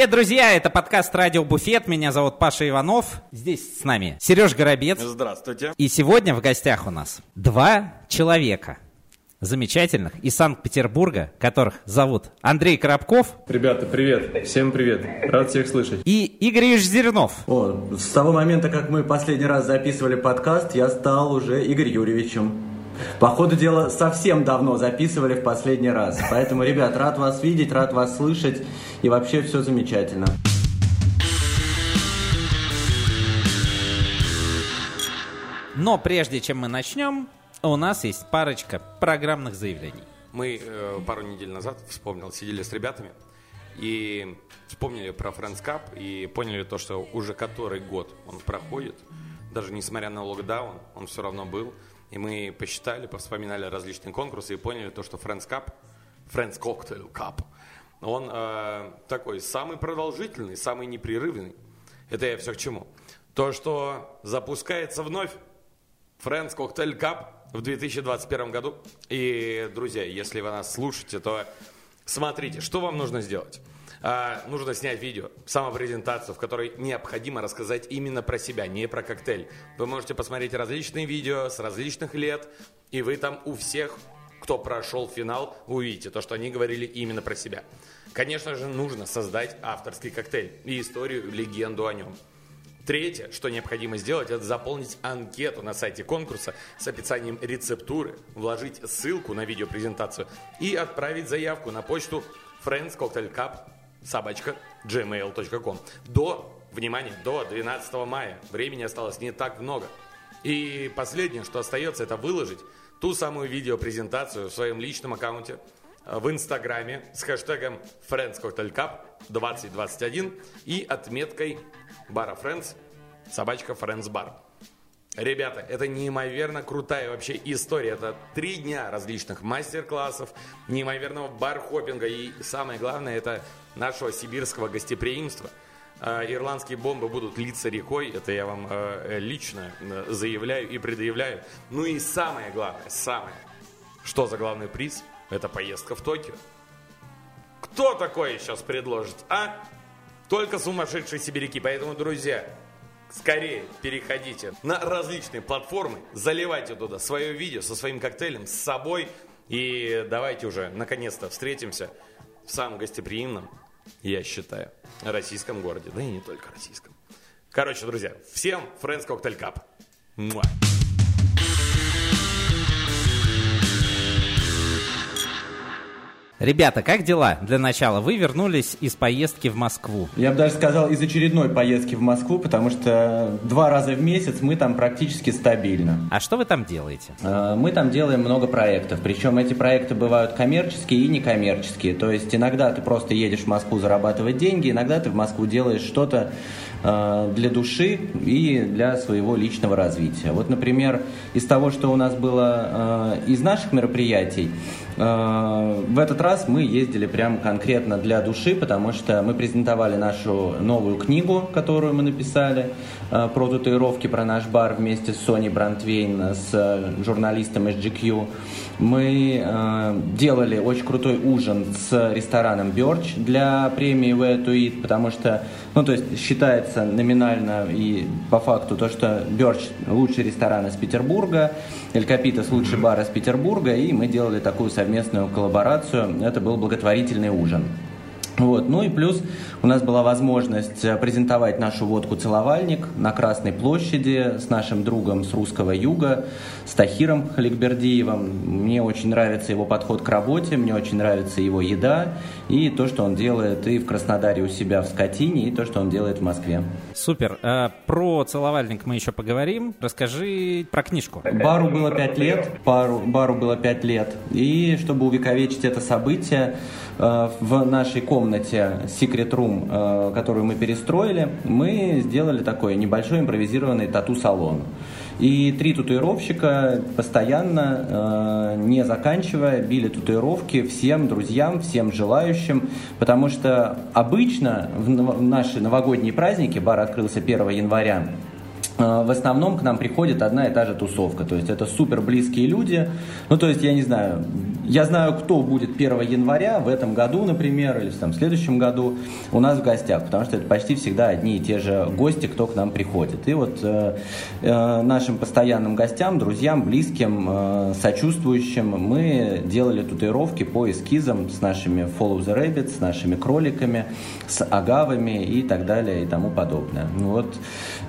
Привет, друзья! Это подкаст «Радио Буфет». Меня зовут Паша Иванов. Здесь с нами Сереж Горобец. Здравствуйте. И сегодня в гостях у нас два человека замечательных из Санкт-Петербурга, которых зовут Андрей Коробков Ребята, привет. Всем привет. Рад всех слышать. и Игорь Ильич Зернов. О, с того момента, как мы последний раз записывали подкаст, я стал уже Игорь Юрьевичем. По ходу дела, совсем давно записывали в последний раз. Поэтому, ребят, рад вас видеть, рад вас слышать. И вообще все замечательно. Но прежде чем мы начнем, у нас есть парочка программных заявлений. Мы э, пару недель назад, вспомнил, сидели с ребятами и вспомнили про Friends Cup и поняли то, что уже который год он проходит, даже несмотря на локдаун, он все равно был. И мы посчитали, повспоминали различные конкурсы и поняли то, что Friends Cup, Friends Cocktail Cup, он э, такой самый продолжительный, самый непрерывный. Это я все к чему? То, что запускается вновь Friends Cocktail Cup в 2021 году. И, друзья, если вы нас слушаете, то смотрите, что вам нужно сделать. А, нужно снять видео, самопрезентацию, в которой необходимо рассказать именно про себя, не про коктейль. Вы можете посмотреть различные видео с различных лет, и вы там у всех, кто прошел финал, увидите то, что они говорили именно про себя. Конечно же, нужно создать авторский коктейль и историю, легенду о нем. Третье, что необходимо сделать, это заполнить анкету на сайте конкурса с описанием рецептуры, вложить ссылку на видеопрезентацию и отправить заявку на почту friendscocktailcup собачка gmail.com до, внимание, до 12 мая. Времени осталось не так много. И последнее, что остается, это выложить ту самую видеопрезентацию в своем личном аккаунте э, в Инстаграме с хэштегом FriendsCocktailCup 2021 и отметкой бара Friends, собачка Friends Bar. Ребята, это неимоверно крутая вообще история. Это три дня различных мастер-классов, неимоверного бар-хоппинга и самое главное, это нашего сибирского гостеприимства. Э, Ирландские бомбы будут литься рекой, это я вам э, лично э, заявляю и предъявляю. Ну и самое главное, самое, что за главный приз, это поездка в Токио. Кто такое сейчас предложит, а? Только сумасшедшие сибиряки. Поэтому, друзья, скорее переходите на различные платформы, заливайте туда свое видео со своим коктейлем, с собой. И давайте уже, наконец-то, встретимся в самом гостеприимном, я считаю, российском городе. Да и не только российском. Короче, друзья, всем Friends Cocktail Cup. Муа. Ребята, как дела? Для начала, вы вернулись из поездки в Москву. Я бы даже сказал, из очередной поездки в Москву, потому что два раза в месяц мы там практически стабильно. А что вы там делаете? Э, Мы там делаем много проектов, причем эти проекты бывают коммерческие и некоммерческие. То есть иногда ты просто едешь в Москву зарабатывать деньги, иногда ты в Москву делаешь что-то для души и для своего личного развития. Вот, например, из того, что у нас было э, из наших мероприятий, э, в этот раз мы ездили прям конкретно для души, потому что мы презентовали нашу новую книгу, которую мы написали э, про татуировки, про наш бар вместе с Соней Брантвейн, с э, журналистом из GQ. Мы э, делали очень крутой ужин с рестораном Бёрч для премии Way to Eat, потому что, ну, то есть считается номинально и по факту то, что Бёрч лучший ресторан из Петербурга, Эль Капитас лучший бар из Петербурга, и мы делали такую совместную коллаборацию. Это был благотворительный ужин. Вот. Ну и плюс у нас была возможность э, презентовать нашу водку «Целовальник» на Красной площади с нашим другом с русского юга, с Тахиром Халикбердиевым. Мне очень нравится его подход к работе, мне очень нравится его еда и то, что он делает и в Краснодаре у себя в Скотине, и то, что он делает в Москве. Супер. Э, Про целовальник мы еще поговорим. Расскажи про книжку. Бару было пять лет, бару, бару было пять лет. И чтобы увековечить это событие, э, в нашей комнате Secret Room, э, которую мы перестроили, мы сделали такой небольшой импровизированный тату-салон. И три татуировщика постоянно, э, не заканчивая, били татуировки всем друзьям, всем желающим, потому что обычно в в наши новогодние праздники, бар открылся 1 января, в основном к нам приходит одна и та же тусовка. То есть это супер близкие люди. Ну, то есть, я не знаю, я знаю, кто будет 1 января в этом году, например, или там, в следующем году у нас в гостях, потому что это почти всегда одни и те же гости, кто к нам приходит. И вот э, э, нашим постоянным гостям, друзьям, близким, э, сочувствующим мы делали татуировки по эскизам с нашими Follow the Rabbit, с нашими кроликами, с агавами и так далее и тому подобное. Вот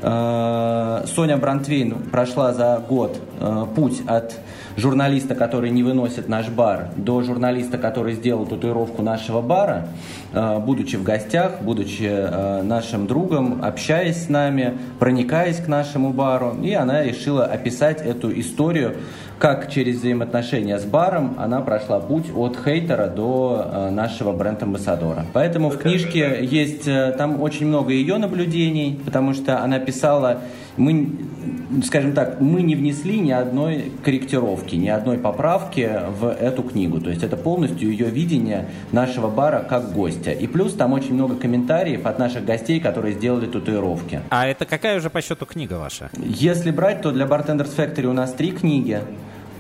э, Соня Брантвейн прошла за год э, путь от журналиста, который не выносит наш бар, до журналиста, который сделал татуировку нашего бара, э, будучи в гостях, будучи э, нашим другом, общаясь с нами, проникаясь к нашему бару. И она решила описать эту историю как через взаимоотношения с баром она прошла путь от хейтера до э, нашего бренд-амбассадора. Поэтому в книжке есть э, там очень много ее наблюдений, потому что она писала, мы, скажем так, мы не внесли ни одной корректировки, ни одной поправки в эту книгу. То есть это полностью ее видение нашего бара как гостя. И плюс там очень много комментариев от наших гостей, которые сделали татуировки. А это какая уже по счету книга ваша? Если брать, то для Bartenders Factory у нас три книги.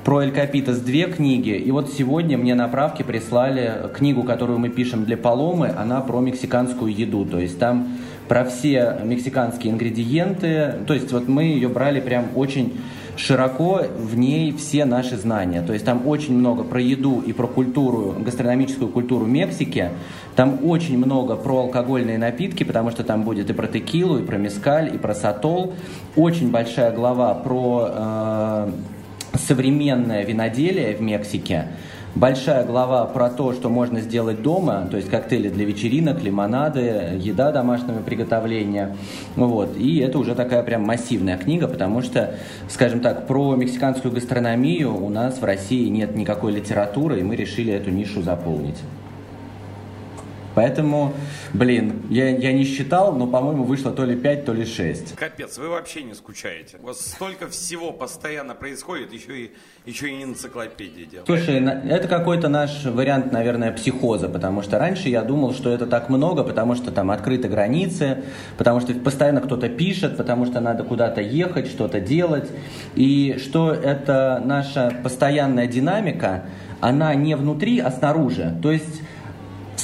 Про Эль Капитас две книги, и вот сегодня мне на правке прислали книгу, которую мы пишем для Паломы, она про мексиканскую еду, то есть там про все мексиканские ингредиенты, то есть вот мы ее брали прям очень широко в ней все наши знания. То есть там очень много про еду и про культуру, гастрономическую культуру Мексики. Там очень много про алкогольные напитки, потому что там будет и про текилу, и про мескаль, и про сатол. Очень большая глава про э, современное виноделие в Мексике, большая глава про то, что можно сделать дома, то есть коктейли для вечеринок, лимонады, еда домашнего приготовления. Вот. И это уже такая прям массивная книга, потому что, скажем так, про мексиканскую гастрономию у нас в России нет никакой литературы, и мы решили эту нишу заполнить. Поэтому, блин, я, я не считал, но, по-моему, вышло то ли 5, то ли 6. Капец, вы вообще не скучаете. У вас столько всего постоянно происходит, еще и, еще и энциклопедии делаете. Слушай, это какой-то наш вариант, наверное, психоза, потому что раньше я думал, что это так много, потому что там открыты границы, потому что постоянно кто-то пишет, потому что надо куда-то ехать, что-то делать, и что это наша постоянная динамика, она не внутри, а снаружи. То есть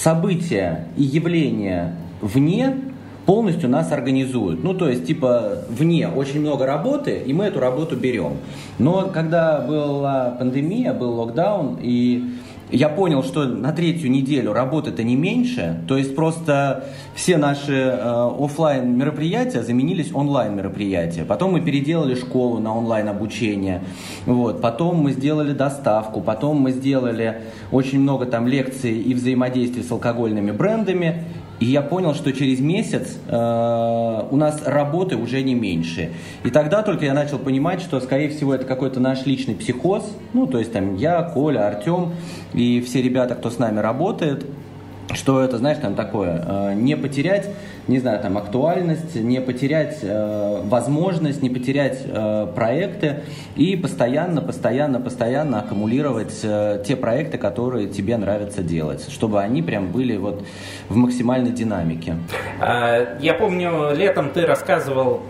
события и явления вне полностью нас организуют. Ну, то есть, типа, вне очень много работы, и мы эту работу берем. Но когда была пандемия, был локдаун, и я понял, что на третью неделю работы-то не меньше, то есть просто все наши э, офлайн мероприятия заменились онлайн мероприятия. Потом мы переделали школу на онлайн обучение, вот. Потом мы сделали доставку, потом мы сделали очень много там лекций и взаимодействий с алкогольными брендами, и я понял, что через месяц э, у нас работы уже не меньше. И тогда только я начал понимать, что, скорее всего, это какой-то наш личный психоз. Ну, то есть там я, Коля, Артем и все ребята, кто с нами работает – что это, знаешь, там такое, э, не потерять, не знаю, там актуальность, не потерять э, возможность, не потерять э, проекты и постоянно, постоянно, постоянно аккумулировать э, те проекты, которые тебе нравится делать, чтобы они прям были вот в максимальной динамике. А, я помню, летом ты рассказывал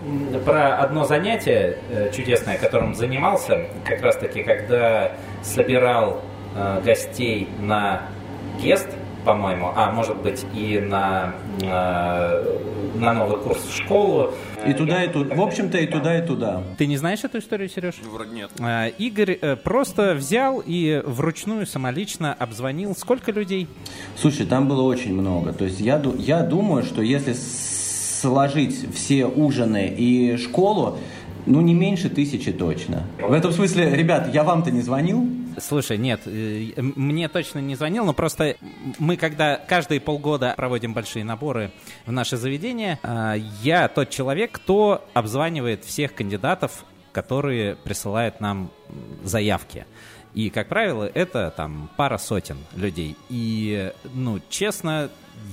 про одно занятие э, чудесное, которым занимался, как раз таки, когда собирал э, гостей на гест, по-моему, а может быть и на, э, на новый курс в школу. И туда, и туда. В общем-то, и туда, и туда. Ты не знаешь эту историю, Сереж? Вроде нет. А, Игорь э, просто взял и вручную самолично обзвонил сколько людей? Слушай, там было очень много. То есть я, я думаю, что если сложить все ужины и школу, ну, не меньше тысячи точно. В этом смысле, ребят, я вам-то не звонил, Слушай, нет, э, мне точно не звонил, но просто мы, когда каждые полгода проводим большие наборы в наше заведение, э, я тот человек, кто обзванивает всех кандидатов, которые присылают нам заявки. И, как правило, это там пара сотен людей. И, ну, честно,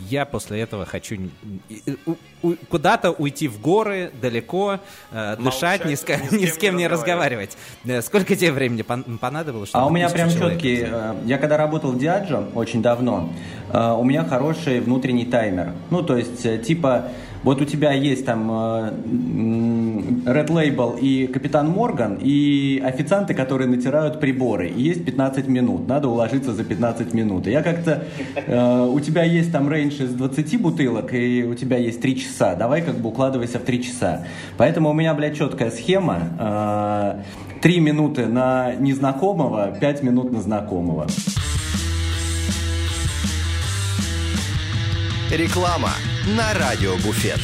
я после этого хочу куда-то уйти в горы, далеко, э, дышать, ни с, ни с кем не разговаривать. Э, сколько тебе времени понадобилось? А у меня прям четкий. Э, я когда работал в Диаджо очень давно, у меня хороший внутренний таймер. Ну, то есть, типа, вот у тебя есть там Red Label и Капитан Морган, и официанты, которые натирают приборы. И есть 15 минут, надо уложиться за 15 минут. Я как-то... Э, у тебя есть там рейндж из 20 бутылок, и у тебя есть 3 часа. Давай как бы укладывайся в 3 часа. Поэтому у меня, блядь, четкая схема. Э, 3 минуты на незнакомого, 5 минут на знакомого. Реклама на радио Буфет.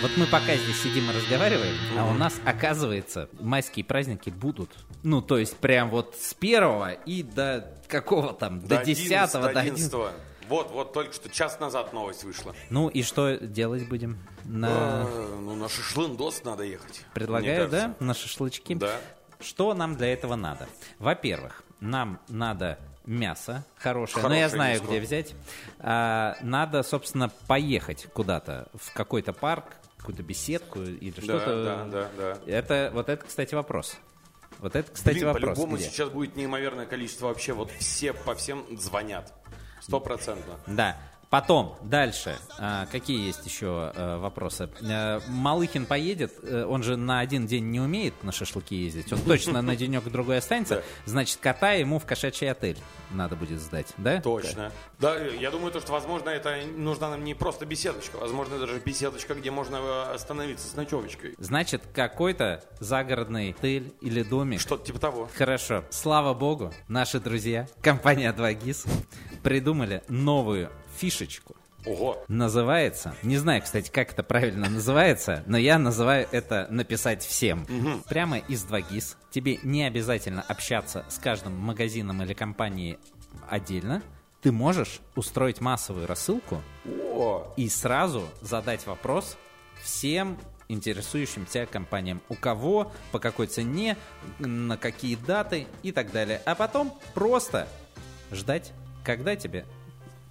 Вот мы пока здесь сидим и разговариваем, а у нас, оказывается, майские праздники будут. Ну, то есть прям вот с первого и до какого там, до десятого, до одиннадцатого. Вот, вот только что час назад новость вышла. Ну и что делать будем? На... А, ну, на шашлындос надо ехать. Предлагаю, да? На шашлычки? Да. Что нам для этого надо? Во-первых, нам надо мясо хорошее, но Хорошее я знаю, мясо. где взять. А, надо, собственно, поехать куда-то, в какой-то парк, какую-то беседку или Да, что-то. да, да, да. Это, вот это, кстати, вопрос. Вот это, кстати, Блин, вопрос. по-любому где? сейчас будет неимоверное количество вообще. Вот все по всем звонят. Стопроцентно. Да. Потом, дальше, а, какие есть еще э, вопросы? Э, Малыхин поедет, э, он же на один день не умеет на шашлыки ездить, он точно на денек другой останется, значит, кота ему в кошачий отель надо будет сдать, да? Точно. Да, я думаю, то, что, возможно, это нужна нам не просто беседочка, возможно, даже беседочка, где можно остановиться с ночевочкой. Значит, какой-то загородный отель или домик. Что-то типа того. Хорошо. Слава богу, наши друзья, компания 2GIS, придумали новую фишечку. Ого. Называется, не знаю, кстати, как это правильно называется, но я называю это написать всем. Прямо из 2GIS. Тебе не обязательно общаться с каждым магазином или компанией отдельно. Ты можешь устроить массовую рассылку О, и сразу задать вопрос всем интересующимся компаниям. У кого, по какой цене, на какие даты и так далее. А потом просто ждать, когда тебе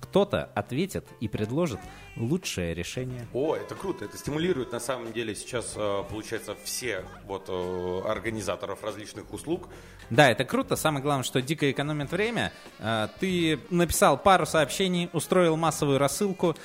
кто-то ответит и предложит лучшее решение. О, это круто, это стимулирует на самом деле сейчас, э, получается, всех вот э, организаторов различных услуг. Да, это круто. Самое главное, что дико экономит время. А, Ты написал пару сообщений, устроил массовую рассылку,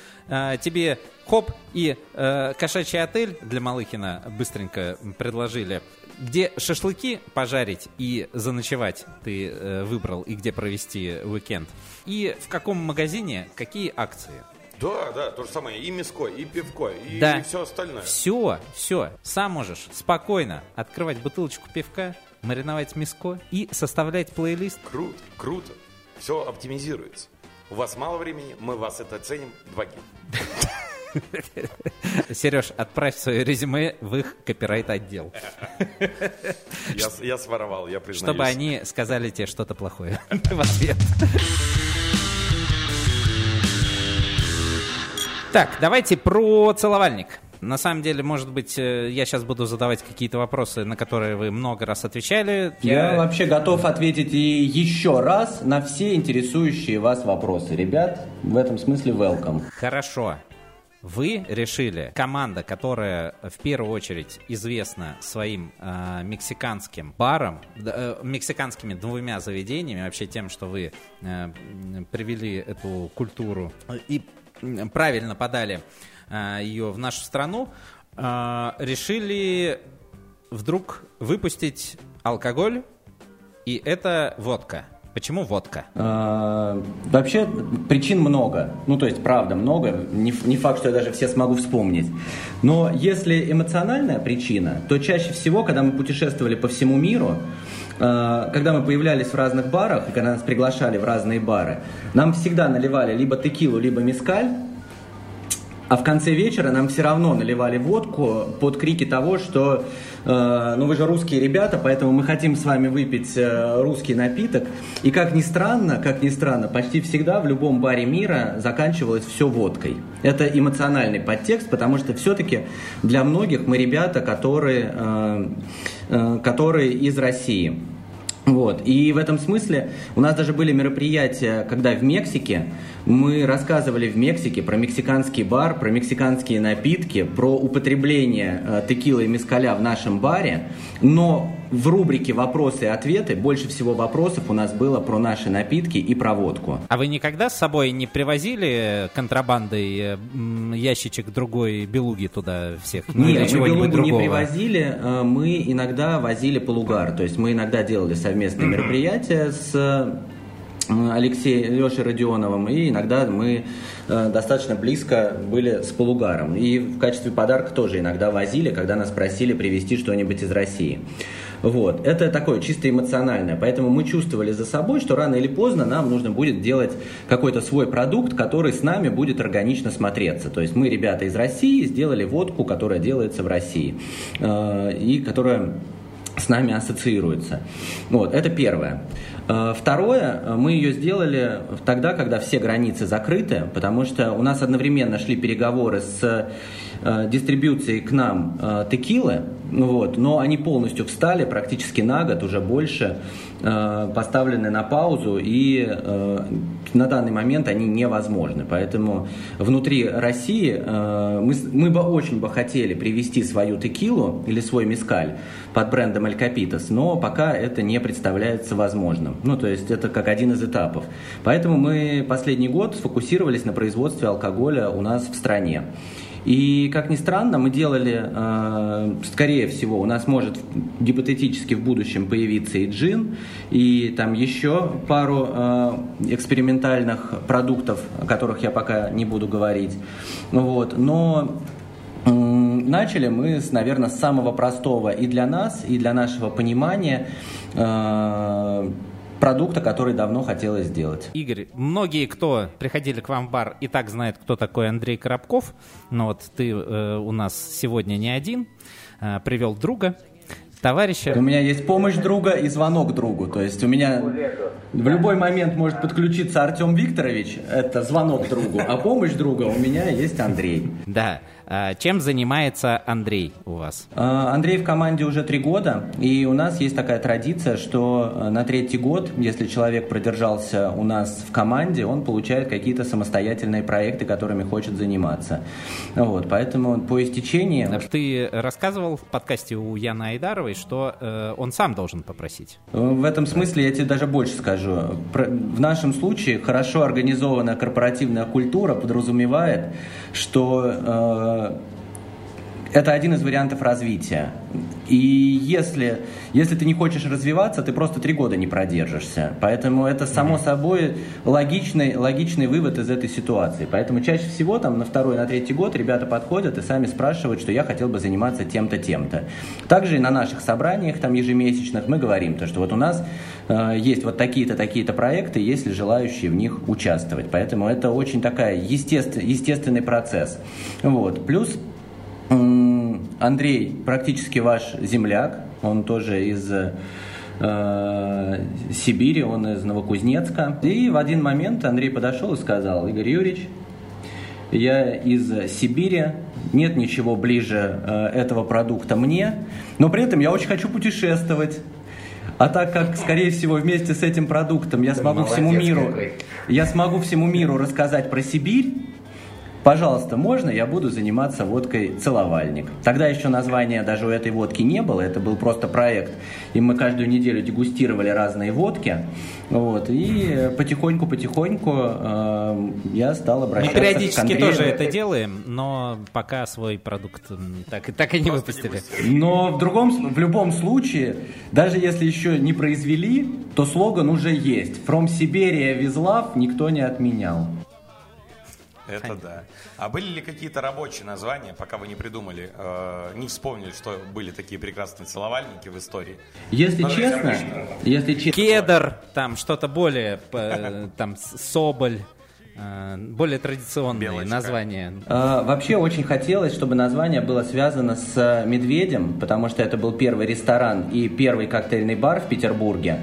тебе хоп и э, кошачий отель для Малыхина быстренько предложили. Где шашлыки пожарить и заночевать ты э, выбрал, и где провести уикенд. И в каком магазине какие акции. Да, да, то же самое, и мяско, и пивко, и Да. все остальное. Все, все. Сам можешь спокойно открывать бутылочку пивка, мариновать мяско и составлять плейлист Круто, круто. Все оптимизируется. У вас мало времени, мы вас это ценим. Два Сереж, отправь свое резюме в их копирайт-отдел, Я, я своровал, я признаюсь. чтобы они сказали тебе что-то плохое в ответ. Так, давайте про целовальник. На самом деле, может быть, э, я сейчас буду задавать какие-то вопросы, на которые вы много раз отвечали. Я вообще готов ответить и еще раз на все интересующие вас вопросы. Ребят, в этом смысле welcome. Хорошо. Вы решили, команда, которая в первую очередь известна своим э, мексиканским баром, э, мексиканскими двумя заведениями, вообще тем, что вы э, привели эту культуру и правильно подали э, ее в нашу страну, э, решили вдруг выпустить алкоголь, и это водка. Почему водка? А, Вообще причин много. Ну, то есть, правда, много. Не, не факт, что я даже все смогу вспомнить. Но если эмоциональная причина, то чаще всего, когда мы путешествовали по всему миру, а, когда мы появлялись в разных барах, и когда нас приглашали в разные бары, нам всегда наливали либо текилу, либо мискаль, а в конце вечера нам все равно наливали водку под крики того, что э, ну вы же русские ребята, поэтому мы хотим с вами выпить э, русский напиток. И как ни странно, как ни странно, почти всегда в любом баре мира заканчивалось все водкой. Это эмоциональный подтекст, потому что все-таки для многих мы ребята, которые, э, э, которые из России. Вот. И в этом смысле у нас даже были мероприятия, когда в Мексике мы рассказывали в Мексике про мексиканский бар, про мексиканские напитки, про употребление э, текилы и мескаля в нашем баре, но в рубрике «Вопросы и ответы» больше всего вопросов у нас было про наши напитки и про водку. А вы никогда с собой не привозили контрабандой э, ящичек другой белуги туда всех? Ну, Нет, мы белугу не привозили, э, мы иногда возили полугар, то есть мы иногда делали совместные мероприятия с Алексеем Лешей Родионовым, и иногда мы э, достаточно близко были с полугаром. И в качестве подарка тоже иногда возили, когда нас просили привезти что-нибудь из России. Вот. Это такое чисто эмоциональное. Поэтому мы чувствовали за собой, что рано или поздно нам нужно будет делать какой-то свой продукт, который с нами будет органично смотреться. То есть мы, ребята из России, сделали водку, которая делается в России. Э, и которая с нами ассоциируется. Вот, это первое. Э, второе, мы ее сделали тогда, когда все границы закрыты, потому что у нас одновременно шли переговоры с э, дистрибьюцией к нам э, текилы, вот, но они полностью встали практически на год, уже больше, поставлены на паузу, и на данный момент они невозможны. Поэтому внутри России мы, мы бы очень бы хотели привести свою текилу или свой мискаль под брендом Эль Капитас, но пока это не представляется возможным. Ну, то есть это как один из этапов. Поэтому мы последний год сфокусировались на производстве алкоголя у нас в стране. И, как ни странно, мы делали, э, скорее всего, у нас может гипотетически в будущем появиться и джин, и там еще пару э, экспериментальных продуктов, о которых я пока не буду говорить. Вот. Но начали мы, с, наверное, с самого простого и для нас, и для нашего понимания э, продукта, который давно хотелось сделать. Игорь, многие, кто приходили к вам в бар, и так знают, кто такой Андрей Коробков. Но вот ты э, у нас сегодня не один, э, привел друга, товарища. У меня есть помощь друга и звонок другу. То есть у меня в любой момент может подключиться Артем Викторович, это звонок другу, а помощь друга у меня есть Андрей. Да. А, чем занимается Андрей у вас? А, Андрей в команде уже три года, и у нас есть такая традиция, что э, на третий год, если человек продержался у нас в команде, он получает какие-то самостоятельные проекты, которыми хочет заниматься. Вот, поэтому по истечении... Ты рассказывал в подкасте у Яны Айдаровой, что э, он сам должен попросить. В этом смысле я тебе даже больше скажу. В нашем случае хорошо организованная корпоративная культура подразумевает, что э, это один из вариантов развития. И если, если ты не хочешь развиваться, ты просто три года не продержишься. Поэтому это само собой логичный, логичный вывод из этой ситуации. Поэтому чаще всего там на второй, на третий год ребята подходят и сами спрашивают, что я хотел бы заниматься тем-то, тем-то. Также и на наших собраниях там ежемесячных мы говорим, то, что вот у нас э, есть вот такие-то, такие-то проекты, есть ли желающие в них участвовать. Поэтому это очень такая естествен, естественный процесс. Вот. Плюс Андрей практически ваш земляк, он тоже из э, Сибири, он из Новокузнецка. И в один момент Андрей подошел и сказал, Игорь Юрьевич, я из Сибири, нет ничего ближе э, этого продукта мне, но при этом я очень хочу путешествовать. А так как, скорее всего, вместе с этим продуктом я смогу Молодец, всему миру, я смогу всему миру рассказать про Сибирь, Пожалуйста, можно я буду заниматься водкой «Целовальник». Тогда еще названия даже у этой водки не было, это был просто проект. И мы каждую неделю дегустировали разные водки. Вот, и потихоньку-потихоньку э, я стал обращаться Мы периодически к тоже это делаем, но пока свой продукт так, так и не выпустили. Но в, другом, в любом случае, даже если еще не произвели, то слоган уже есть. «From Siberia with love» никто не отменял. Это да. А были ли какие-то рабочие названия, пока вы не придумали, э, не вспомнили, что были такие прекрасные целовальники в истории? Если Но честно, если честно... Кедр, там что-то более, э, там, Соболь. Э, более традиционные Белочка. названия. А, вообще очень хотелось, чтобы название было связано с медведем, потому что это был первый ресторан и первый коктейльный бар в Петербурге.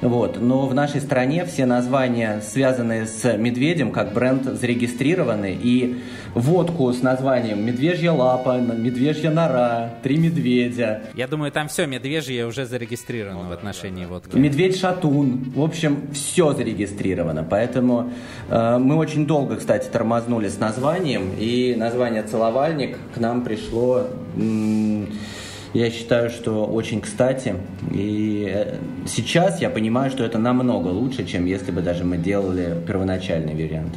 Вот. Но в нашей стране все названия, связанные с медведем, как бренд, зарегистрированы. И водку с названием «Медвежья лапа», «Медвежья нора», «Три медведя». Я думаю, там все медвежье уже зарегистрировано в отношении водки. Медведь-шатун. В общем, все зарегистрировано. Поэтому э, мы очень долго, кстати, тормознули с названием. И название «Целовальник» к нам пришло... М- я считаю, что очень кстати. И э, сейчас я понимаю, что это намного лучше, чем если бы даже мы делали первоначальный вариант.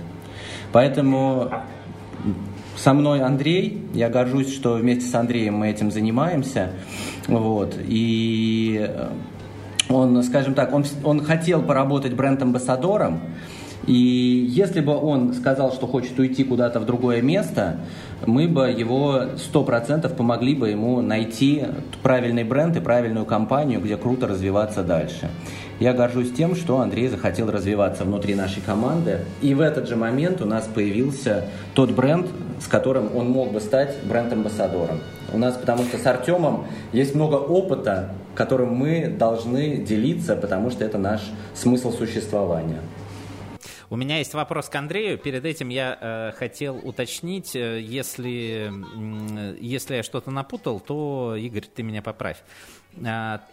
Поэтому со мной Андрей. Я горжусь, что вместе с Андреем мы этим занимаемся. Вот. И э, он, скажем так, он, он хотел поработать бренд-амбассадором, и если бы он сказал, что хочет уйти куда-то в другое место, мы бы его 100% помогли бы ему найти правильный бренд и правильную компанию, где круто развиваться дальше. Я горжусь тем, что Андрей захотел развиваться внутри нашей команды. И в этот же момент у нас появился тот бренд, с которым он мог бы стать бренд-амбассадором. У нас, потому что с Артемом есть много опыта, которым мы должны делиться, потому что это наш смысл существования. У меня есть вопрос к Андрею. Перед этим я э, хотел уточнить, э, если, э, если я что-то напутал, то, Игорь, ты меня поправь. А,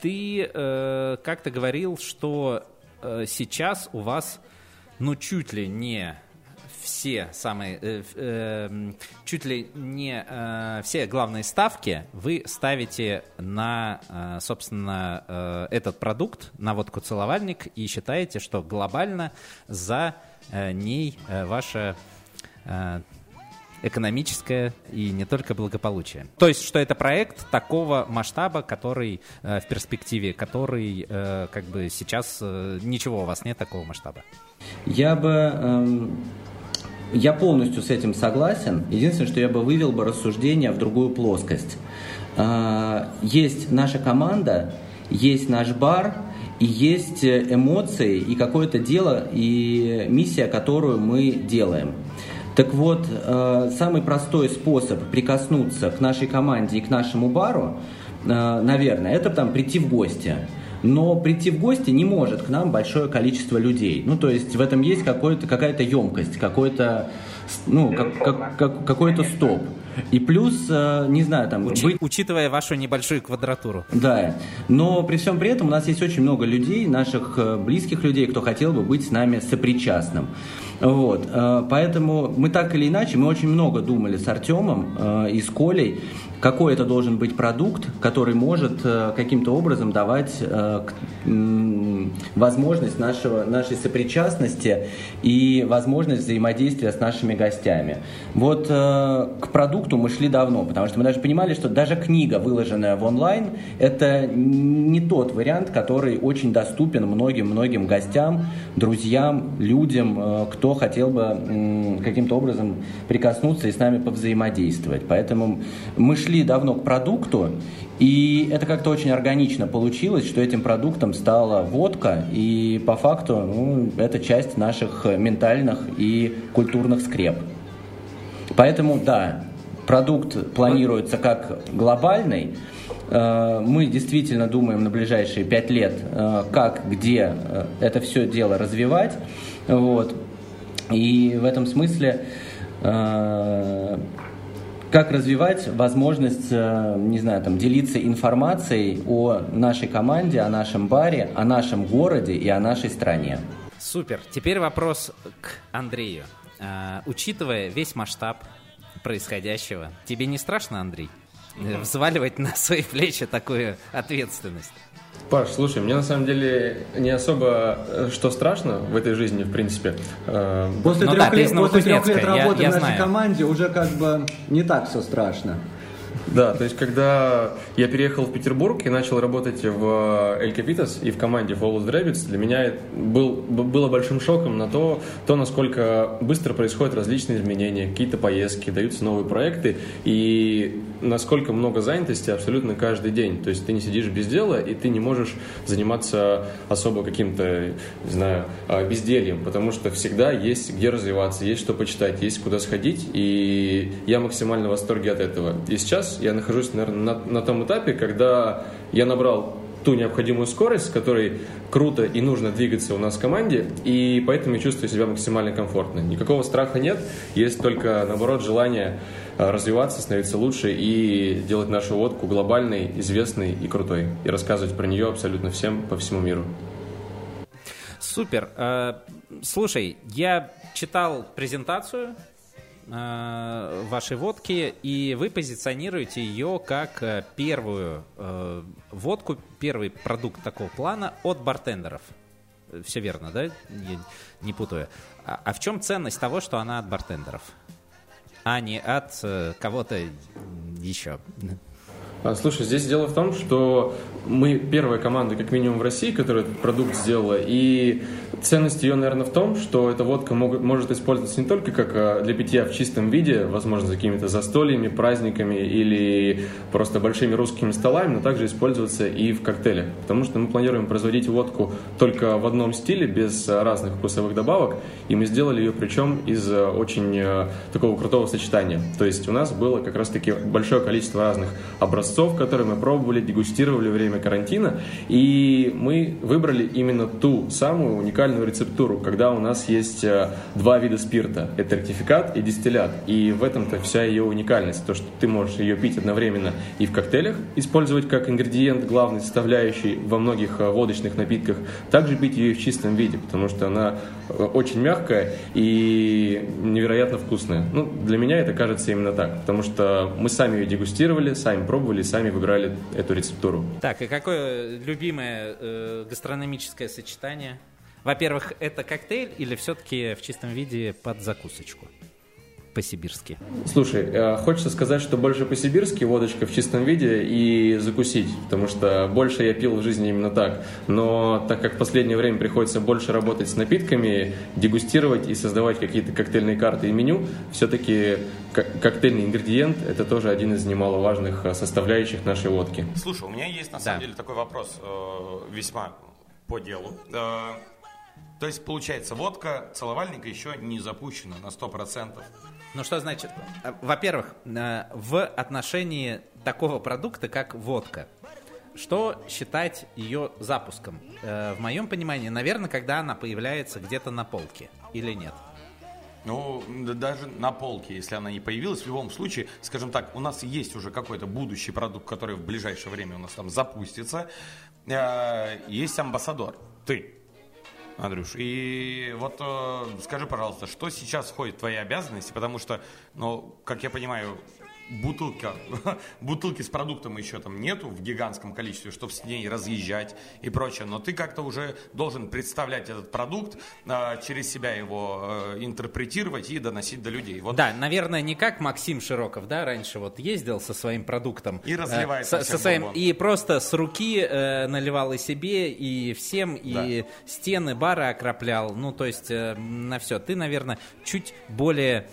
ты э, как-то говорил, что э, сейчас у вас, ну, чуть ли не все самые, э, э, чуть ли не э, все главные ставки вы ставите на, э, собственно, э, этот продукт, на водку целовальник, и считаете, что глобально за э, ней э, ваша э, экономическое и не только благополучие. То есть, что это проект такого масштаба, который э, в перспективе, который э, как бы сейчас э, ничего у вас нет такого масштаба. Я бы эм, я полностью с этим согласен. Единственное, что я бы вывел бы рассуждение в другую плоскость. А, есть наша команда, есть наш бар, и есть эмоции, и какое-то дело, и миссия, которую мы делаем. Так вот, э, самый простой способ прикоснуться к нашей команде и к нашему бару, э, наверное, это там прийти в гости но прийти в гости не может к нам большое количество людей. Ну, то есть в этом есть какая-то емкость, какой-то ну, как, как, как, какой-то стоп. И плюс, э, не знаю, там... Учи, быть... Учитывая вашу небольшую квадратуру. Да, но при всем при этом у нас есть очень много людей, наших э, близких людей, кто хотел бы быть с нами сопричастным. Вот, э, поэтому мы так или иначе, мы очень много думали с Артемом и с Колей, какой это должен быть продукт, который может э, каким-то образом давать э, возможность нашего, нашей сопричастности и возможность взаимодействия с нашими гостями. Вот э, к продукту мы шли давно, потому что мы даже понимали, что даже книга, выложенная в онлайн, это не тот вариант, который очень доступен многим-многим гостям, друзьям, людям, кто хотел бы каким-то образом прикоснуться и с нами повзаимодействовать. Поэтому мы шли шли давно к продукту, и это как-то очень органично получилось, что этим продуктом стала водка, и по факту ну, это часть наших ментальных и культурных скреп. Поэтому, да, продукт планируется как глобальный, э, мы действительно думаем на ближайшие пять лет, э, как, где э, это все дело развивать. Вот. И в этом смысле как развивать возможность, э, не знаю, там, делиться информацией о нашей команде, о нашем баре, о нашем городе и о нашей стране. Супер. Теперь вопрос к Андрею. А, учитывая весь масштаб происходящего, тебе не страшно, Андрей, взваливать на свои плечи такую ответственность? Паш, слушай, мне на самом деле не особо э, что страшно в этой жизни, в принципе. Э, после ну, трех, да, лет, после трех лет работы я, я в нашей знаю. команде уже как бы не так все страшно. Да, то есть когда я переехал в Петербург и начал работать в Эль Капитас и в команде Follows Rabbits, для меня был, было большим шоком на то, то, насколько быстро происходят различные изменения, какие-то поездки, даются новые проекты и насколько много занятости абсолютно каждый день. То есть ты не сидишь без дела и ты не можешь заниматься особо каким-то, не знаю, а, бездельем, потому что всегда есть где развиваться, есть что почитать, есть куда сходить, и я максимально в восторге от этого. И сейчас я нахожусь, наверное, на, на том этапе, когда я набрал ту необходимую скорость, с которой круто и нужно двигаться у нас в команде, и поэтому я чувствую себя максимально комфортно. Никакого страха нет, есть только, наоборот, желание а, развиваться, становиться лучше и делать нашу водку глобальной, известной и крутой, и рассказывать про нее абсолютно всем по всему миру. Супер. А, слушай, я читал презентацию э, вашей водки, и вы позиционируете ее как э, первую э, водку, первый продукт такого плана от бартендеров. Все верно, да? Я не путаю. А, а в чем ценность того, что она от бартендеров, а не от э, кого-то еще? А, Слушай, здесь дело в том, что мы первая команда, как минимум в России, которая этот продукт сделала, и ценность ее, наверное, в том, что эта водка мог- может использоваться не только как а, для питья в чистом виде, возможно, за какими-то застольями, праздниками или просто большими русскими столами, но также использоваться и в коктейлях, потому что мы планируем производить водку только в одном стиле, без разных вкусовых добавок, и мы сделали ее причем из а, очень а, такого крутого сочетания. То есть у нас было как раз-таки большое количество разных образцов, которые мы пробовали, дегустировали во время карантина, и мы выбрали именно ту самую уникальную рецептуру, когда у нас есть э, два вида спирта. Это ректификат и дистиллят. И в этом-то вся ее уникальность. То, что ты можешь ее пить одновременно и в коктейлях, использовать как ингредиент, главной составляющей во многих э, водочных напитках, также пить ее в чистом виде, потому что она э, очень мягкая и невероятно вкусная. Ну, для меня это кажется именно так, потому что мы сами ее дегустировали, сами пробовали, сами выбирали эту рецептуру. Так, и какое любимое э, гастрономическое сочетание? Во-первых, это коктейль или все-таки в чистом виде под закусочку? По-сибирски. Слушай, э, хочется сказать, что больше по-сибирски водочка в чистом виде и закусить, потому что больше я пил в жизни именно так. Но так как в последнее время приходится больше работать с напитками, дегустировать и создавать какие-то коктейльные карты и меню, все-таки коктейльный ингредиент – это тоже один из немаловажных э, составляющих нашей водки. Слушай, у меня есть на самом деле такой вопрос, э, весьма по делу. То есть, получается, водка целовальника еще не запущена на 100%. Ну что значит? э, Во-первых, э, в отношении такого продукта, как водка, что считать ее запуском? Э, В моем понимании, наверное, когда она появляется где-то на полке или нет. Ну, да даже на полке, если она не появилась, в любом случае, скажем так, у нас есть уже какой-то будущий продукт, который в ближайшее время у нас там запустится. Э, Есть амбассадор, ты, Андрюш. И вот э, скажи, пожалуйста, что сейчас входит в твои обязанности, потому что, ну, как я понимаю, бутылка, бутылки с продуктом еще там нету в гигантском количестве, чтобы с ней разъезжать и прочее, но ты как-то уже должен представлять этот продукт, э, через себя его э, интерпретировать и доносить до людей. Вот Да, наверное, не как Максим Широков, да, раньше вот ездил со своим продуктом. И разливает э, со, со своим. И просто с руки э, наливал и себе, и всем, и стены бара окроплял. Ну, то есть на все. Ты, наверное, чуть более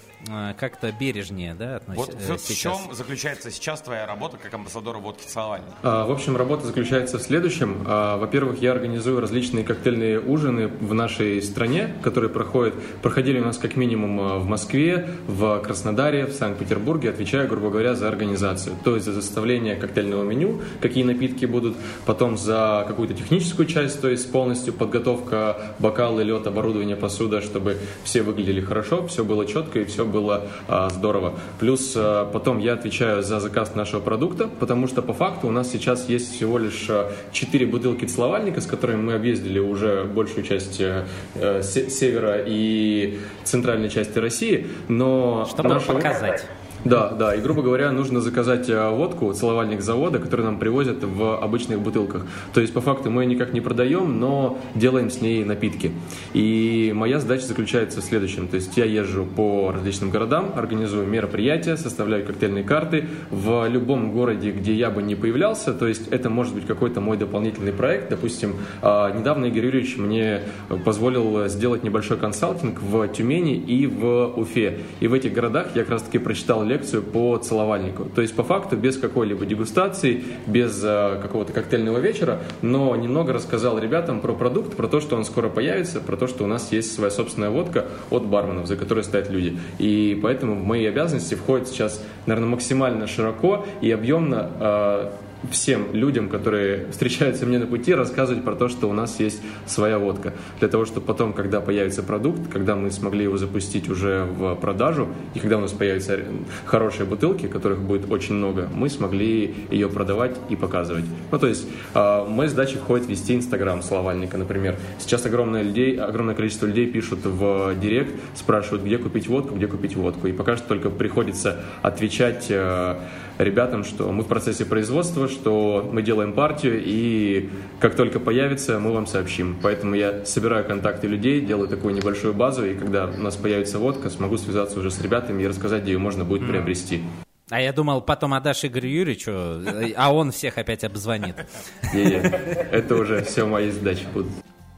как-то бережнее, да, относишься Вот в чем заключается сейчас твоя работа как амбассадора водки целовальной? А, В общем, работа заключается в следующем. А, Во-первых, я организую различные коктейльные ужины в нашей стране, которые проходят, проходили у нас как минимум а, в Москве, в Краснодаре, в Санкт-Петербурге, отвечаю, грубо говоря, за организацию. То есть за составление коктейльного меню, какие напитки будут, потом за какую-то техническую часть, то есть полностью подготовка бокалы, лед, оборудование, посуда, чтобы все выглядели хорошо, все было четко и все было а, здорово. Плюс а, потом я отвечаю за заказ нашего продукта, потому что по факту у нас сейчас есть всего лишь 4 бутылки целовальника, с которыми мы объездили уже большую часть э, э, се- севера и центральной части России, но Чтобы наша- показать. Да, да, и грубо говоря, нужно заказать э, водку, целовальник завода, который нам привозят в обычных бутылках. То есть, по факту, мы никак не продаем, но делаем с ней напитки. И моя задача заключается в следующем. То есть, я езжу по различным городам, организую мероприятия, составляю коктейльные карты в любом городе, где я бы не появлялся. То есть, это может быть какой-то мой дополнительный проект. Допустим, а, недавно Игорь Юрьевич мне позволил сделать небольшой консалтинг в Тюмени и в Уфе. И в этих городах я как раз-таки прочитал лекцию по целовальнику. То есть, по факту, без какой-либо дегустации, без э, какого-то коктейльного вечера, но немного рассказал ребятам про продукт, про то, что он скоро появится, про то, что у нас есть своя собственная водка от барменов, за которой стоят люди. И поэтому в мои обязанности входит сейчас, наверное, максимально широко и объемно э, всем людям, которые встречаются мне на пути, рассказывать про то, что у нас есть своя водка. Для того, чтобы потом, когда появится продукт, когда мы смогли его запустить уже в продажу, и когда у нас появятся хорошие бутылки, которых будет очень много, мы смогли ее продавать и показывать. Ну, то есть, э, в моей задаче входит вести Инстаграм словальника, например. Сейчас огромное, людей, огромное количество людей пишут в Директ, спрашивают, где купить водку, где купить водку. И пока что только приходится отвечать э, ребятам, что мы в процессе производства, что мы делаем партию, и как только появится, мы вам сообщим. Поэтому я собираю контакты людей, делаю такую небольшую базу, и когда у нас появится водка, смогу связаться уже с ребятами и рассказать, где ее можно будет mm. приобрести. А я думал, потом отдашь Игорю Юрьевичу, а он всех опять обзвонит. Это уже все мои задачи будут.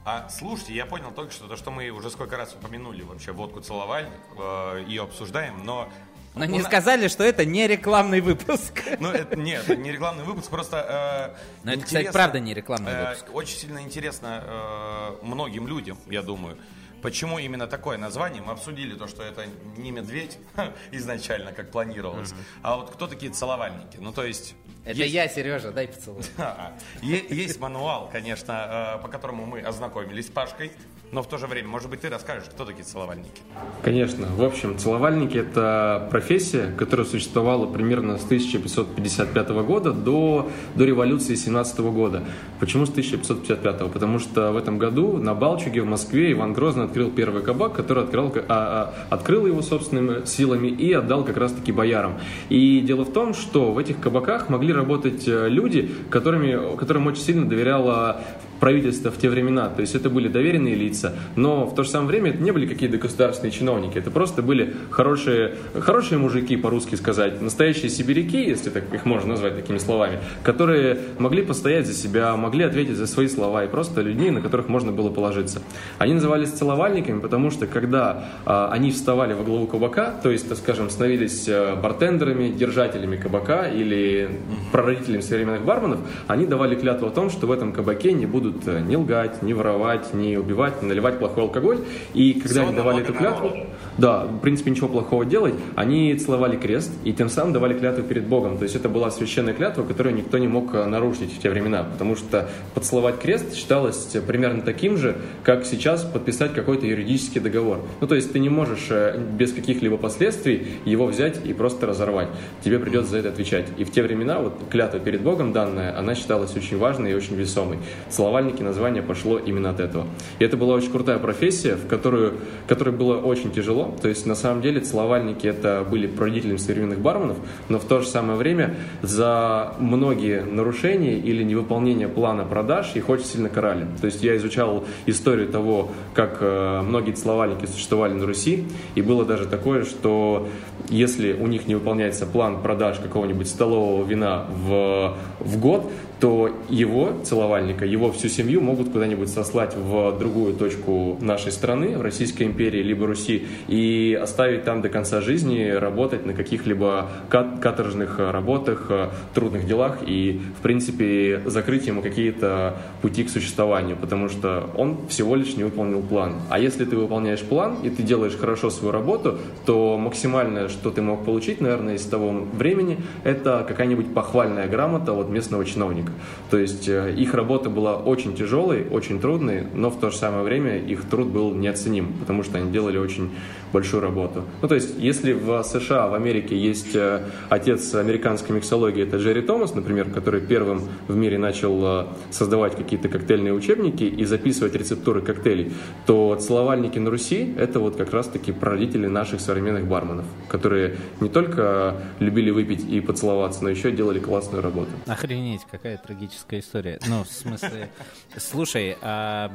А слушайте, я понял только что то, что мы уже сколько раз упомянули вообще водку целовальник, э, ее обсуждаем, но но не сказали, что это не рекламный выпуск. Ну, это, нет, это не рекламный выпуск, просто... Э, Но это, кстати, правда не рекламный э, выпуск. Очень сильно интересно э, многим людям, я думаю, Почему именно такое название? Мы обсудили то, что это не медведь изначально, как планировалось, mm-hmm. а вот кто такие целовальники? Ну, то есть... Это есть... я, Сережа, дай поцелуй. Есть мануал, конечно, э, по которому мы ознакомились с Пашкой. Но в то же время, может быть, ты расскажешь, кто такие целовальники? Конечно. В общем, целовальники – это профессия, которая существовала примерно с 1555 года до, до революции 17 года. Почему с 1555? Потому что в этом году на Балчуге в Москве Иван Грозный открыл первый кабак, который открыл, а, а, открыл его собственными силами и отдал как раз-таки боярам. И дело в том, что в этих кабаках могли работать э, люди, которыми, которым очень сильно доверяла правительства в те времена. То есть это были доверенные лица, но в то же самое время это не были какие-то государственные чиновники. Это просто были хорошие, хорошие мужики, по-русски сказать, настоящие сибиряки, если так их можно назвать такими словами, которые могли постоять за себя, могли ответить за свои слова и просто людей, на которых можно было положиться. Они назывались целовальниками, потому что когда а, они вставали во главу кабака, то есть, так скажем, становились а, бартендерами, держателями кабака или прародителями современных барменов, они давали клятву о том, что в этом кабаке не будут будут э, не лгать, не воровать, не убивать, не наливать плохой алкоголь. И когда они давали эту клятву, да, в принципе, ничего плохого делать, они целовали крест и тем самым давали клятву перед Богом. То есть это была священная клятва, которую никто не мог э, нарушить в те времена, потому что поцеловать крест считалось примерно таким же, как сейчас подписать какой-то юридический договор. Ну, то есть ты не можешь э, без каких-либо последствий его взять и просто разорвать. Тебе придется за это отвечать. И в те времена вот клятва перед Богом данная, она считалась очень важной и очень весомой. Целовальники, название пошло именно от этого. И это была очень крутая профессия, в которую, которой было очень тяжело. То есть, на самом деле, целовальники это были прародителями современных барменов, но в то же самое время за многие нарушения или невыполнение плана продаж их очень сильно карали. То есть, я изучал историю того, как э, многие целовальники существовали на Руси, и было даже такое, что если у них не выполняется план продаж какого-нибудь столового вина в, в год, то его целовальника, его всю семью могут куда-нибудь сослать в другую точку нашей страны, в Российской империи, либо Руси, и оставить там до конца жизни работать на каких-либо каторжных работах, трудных делах и, в принципе, закрыть ему какие-то пути к существованию, потому что он всего лишь не выполнил план. А если ты выполняешь план и ты делаешь хорошо свою работу, то максимальное, что ты мог получить, наверное, из того времени, это какая-нибудь похвальная грамота от местного чиновника. То есть э, их работа была очень тяжелой, очень трудной, но в то же самое время их труд был неоценим, потому что они делали очень большую работу. Ну, то есть, если в США, в Америке есть э, отец американской миксологии, это Джерри Томас, например, который первым в мире начал э, создавать какие-то коктейльные учебники и записывать рецептуры коктейлей, то целовальники на Руси – это вот как раз-таки прародители наших современных барменов, которые не только любили выпить и поцеловаться, но еще делали классную работу. Охренеть, какая трагическая история. Ну, в смысле... Слушай, а,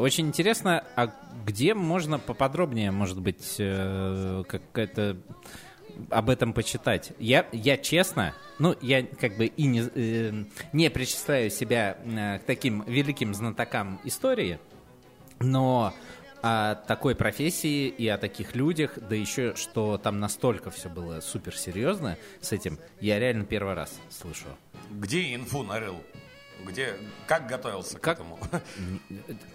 очень интересно, а где можно поподробнее, может быть, э, какая-то об этом почитать. Я, я честно, ну, я как бы и не, э, не причисляю себя э, к таким великим знатокам истории, но о такой профессии и о таких людях, да еще, что там настолько все было суперсерьезно с этим, я реально первый раз слышу. Где инфу нарыл? Где, как готовился Как- к этому?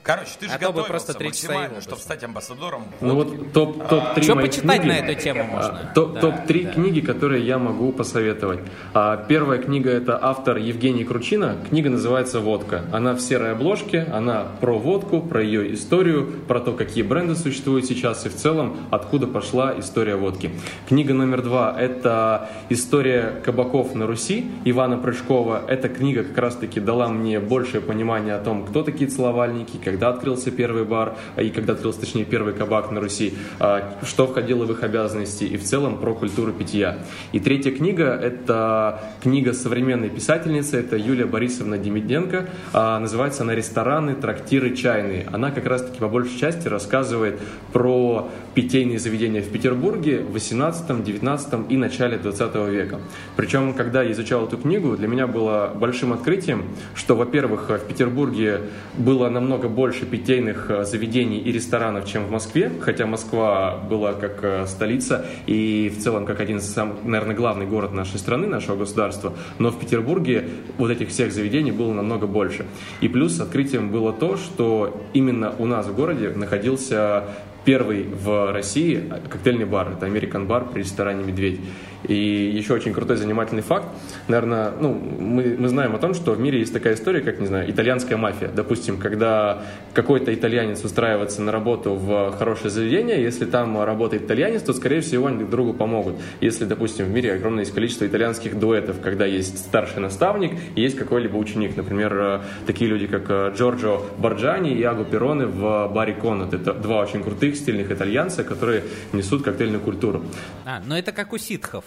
Короче, ты же А готовился просто максимально, чтобы бы. стать амбассадором. Ну вот топ, топ-3 Что моих почитать книги. на эту тему можно? А, топ- Да, Топ-3 да. книги, которые я могу посоветовать. А, Первая книга это автор Евгений Кручина. Книга называется «Водка». Она в серой обложке, она про водку, про ее историю, про то, какие бренды существуют сейчас и в целом, откуда пошла история водки. Книга номер два – это история кабаков на Руси Ивана Прыжкова. Эта книга как раз-таки дала мне большее понимание о том, кто такие целовальники, когда открылся первый бар, а и когда открылся, точнее, первый кабак на Руси, а, что входило в их обязанности и в целом про культуру питья. И третья книга – это книга современной писательницы, это Юлия Борисовна Демиденко. А, Называется она «Рестораны, трактиры, чайные». Она как раз-таки по большей части рассказывает про питейные заведения в Петербурге в 18, 19 и начале 20 века. Причем, когда я изучал эту книгу, для меня было большим открытием, что, во-первых, в Петербурге было намного больше питейных э, заведений и ресторанов, чем в Москве, хотя Москва была как э, столица и в целом как один из самых, наверное, главный город нашей страны, нашего государства, но в Петербурге вот этих всех заведений было намного больше. И плюс открытием было то, что именно у нас в городе находился первый в России коктейльный бар. Это American бар при ресторане «Медведь». И еще очень крутой занимательный факт. Наверное, ну, мы, мы знаем о том, что в мире есть такая история, как, не знаю, итальянская мафия. Допустим, когда какой-то итальянец устраивается на работу в хорошее заведение, если там работает итальянец, то, скорее всего, они друг другу помогут. Если, допустим, в мире огромное есть количество итальянских дуэтов, когда есть старший наставник и есть какой-либо ученик. Например, э, такие люди, как э, Джорджо Борджани и Агу Пероне в баре Конат. Это два очень крутых стильных итальянца, которые несут коктейльную культуру. А, ну это как у ситхов.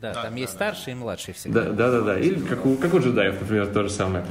Да, там есть старший и младший всегда. Да, да, да, да. Или как у, как у джедаев, например, то же самое.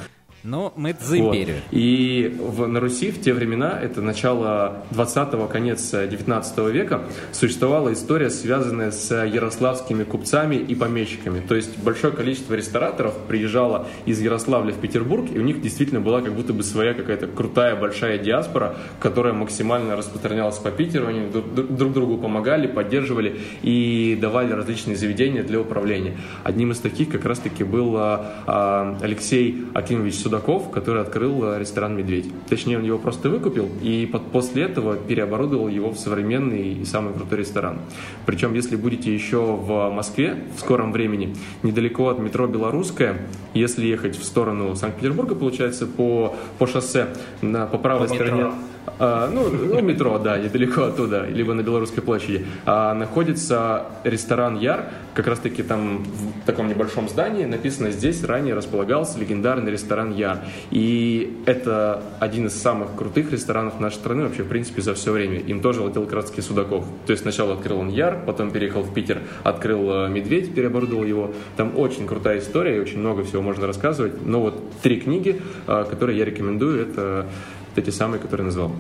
Ну, мы за Вот. империю. И в, на Руси в те времена, это начало 20-го, конец 19 века, существовала история, связанная с ярославскими купцами и помещиками. То есть большое количество рестораторов приезжало из Ярославля в Петербург, и у них действительно была как будто бы своя какая-то крутая большая диаспора, которая максимально распространялась по Питеру, они друг, друг другу помогали, поддерживали и давали различные заведения для управления. Одним из таких как раз-таки был а, а, Алексей Акимович Судаков, который открыл а, ресторан «Медведь». Точнее, он его просто выкупил и под- после этого переоборудовал его в современный и самый крутой ресторан. Причем, если будете еще в Москве в скором времени, недалеко от метро «Белорусская», если ехать в сторону Санкт-Петербурга, получается, по, по шоссе, на, по правой По метро. А, ну, ну, метро, да, недалеко оттуда, либо на Белорусской площади, а, находится ресторан Яр, как раз таки там в таком небольшом здании написано «Здесь ранее располагался легендарный ресторан Яр». И это один из самых крутых ресторанов нашей страны вообще, в принципе, за все время. Им тоже раз таки Судаков. То есть сначала открыл он Яр, потом переехал в Питер, открыл э, Медведь, переоборудовал его. Там очень крутая история, и очень много всего можно рассказывать. Но вот три книги, э, которые я рекомендую, это вот эти самые, которые назвал.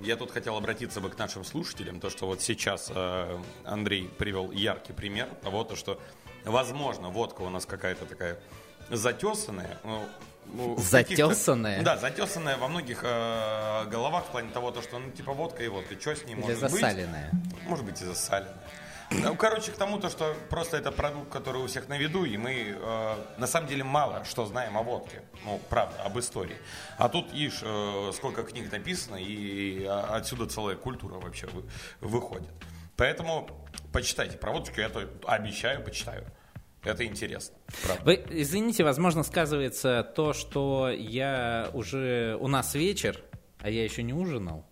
Я тут хотел обратиться бы к нашим слушателям, то, что вот сейчас э, Андрей привел яркий пример того, то, что, возможно, водка у нас какая-то такая затесанная. ну, ну, Затесанная? Да, затесанная во многих э, головах в плане того, то, что, ну, типа, водка и водка, что с ней Или может быть? засаленная. Может быть, и засаленная. Ну, короче, к тому, то, что просто это продукт, который у всех на виду, и мы э, на самом деле мало что знаем о водке. Ну, правда, об истории. А тут, ишь, э, сколько книг написано, и отсюда целая культура вообще вы- выходит. Поэтому почитайте про водочку, я то обещаю, почитаю. Это интересно. Правда. Вы извините, возможно, сказывается то, что я уже... У нас вечер, а я еще не ужинал.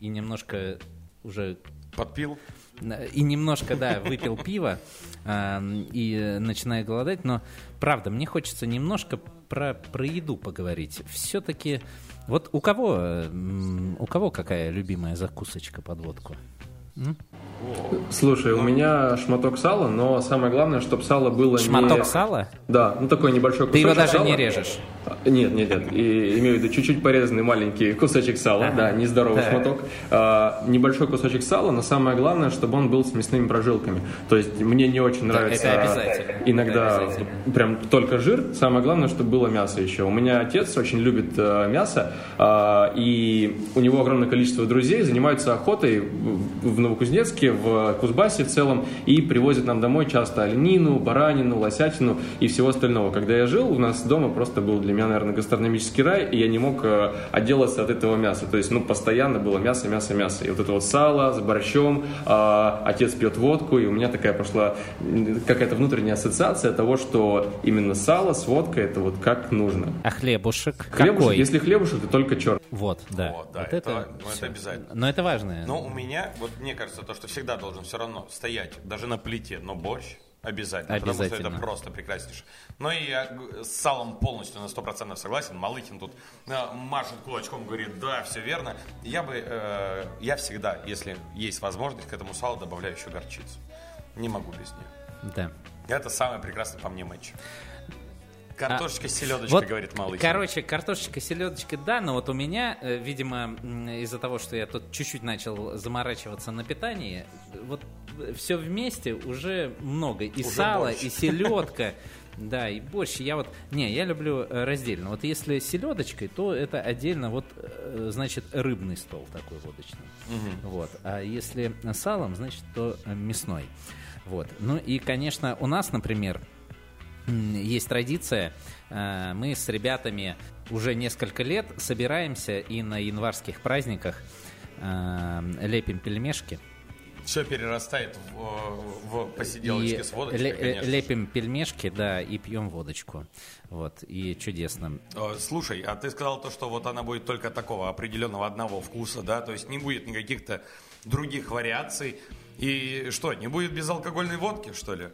И немножко уже... Подпил. И немножко, да, выпил пиво и э, начинаю голодать. Но, правда, мне хочется немножко про, про еду поговорить. Все-таки... Вот у кого, э, у кого какая любимая закусочка под водку? Слушай, у меня шматок сала, но самое главное, чтобы сало было не... Шматок сала? Да, ну такой небольшой Ты кусочек его даже сала. не режешь. А, Нет, нет, нет. И, имею в виду чуть-чуть порезанный маленький кусочек сала, да, нездоровый Так. шматок. А, небольшой кусочек сала, но самое главное, чтобы он был с мясными прожилками. То есть мне не очень нравится это обязательно. иногда Это обязательно. прям только жир. Самое главное, чтобы было мясо еще. У меня отец очень любит э, мясо, а, и у него огромное количество друзей занимаются охотой в Новокузнецке, в Кузбассе в целом, и привозят нам домой часто оленину, баранину, лосятину и всего остального. Когда я жил, у нас дома просто был для меня, наверное, гастрономический рай, и я не мог э, отделаться от этого мяса. То есть, ну, постоянно было мясо, мясо, мясо. И вот это вот сало с борщом, а, отец пьет водку, и у меня такая пошла какая-то внутренняя ассоциация того, что именно сало с водкой это вот как нужно. А хлебушек? Хлебушек, Какой? если хлебушек, то только черт. Вот, да. Вот, да, это- ну, это обязательно. Но это важно. Но у меня, вот мне кажется, то, что всегда должен все равно стоять, даже на плите, но борщ обязательно, потому что Обязательно. это просто прекраснейше. Но и я с салом полностью на 100% согласен. Малыхин тут э, машет кулачком, говорит, да, все верно. Я бы, э, я всегда, если есть возможность, к этому салу добавляю еще горчицу. Не могу без нее. Да. Это самый прекрасный по мне матч. Картошечка с селедочкой, А, Вот, говорит Малыхин. Короче, картошечка, селедочка, да, но вот у меня, э, видимо, из-за того, что я тут чуть-чуть начал заморачиваться на питании, вот все вместе уже много. И Уже сало, борщ. и селедка. Да, и борщ. Я вот, не, я люблю э, раздельно. Вот если селедочкой, то это отдельно вот, э, значит, рыбный стол такой водочный. Вот. А если салом, значит, то э, мясной. Вот. Ну и, конечно, у нас, например, есть традиция. э, Мы с ребятами уже несколько лет собираемся и на январских праздниках э, лепим пельмешки. Все перерастает в, в посиделочке И с водочкой, ле- конечно. лепим пельмешки, да, и пьем водочку. Вот, и чудесно. Э, Слушай, а ты сказал то, что вот она будет только такого определенного одного вкуса, да? То есть не будет никаких-то других вариаций. И что, не будет безалкогольной водки, что ли?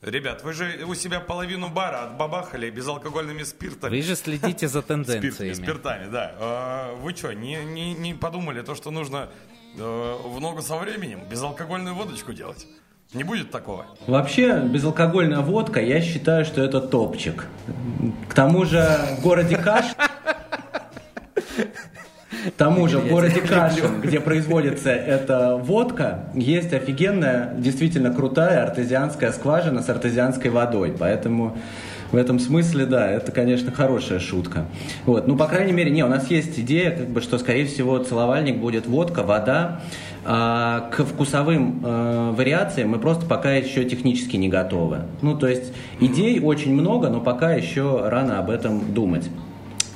Ребят, вы же у себя половину бара отбабахали безалкогольными спиртами. Вы же следите за тенденциями. спиртами, да. А, Вы что, не, не, не подумали то, что нужно э, в ногу со временем безалкогольную водочку делать? Не будет такого? Вообще, безалкогольная водка, я считаю, что это топчик. К тому же в городе Каш... Тому же в городе Кашин, где производится эта водка, есть офигенная, действительно крутая артезианская скважина с артезианской водой. Поэтому в этом смысле, да, это, конечно, хорошая шутка. Вот. Ну, по крайней мере, не, у нас есть идея, как бы, что, скорее всего, целовальник будет водка, вода. А к вкусовым э, вариациям мы просто пока еще технически не готовы. Ну, то есть идей очень много, но пока еще рано об этом думать.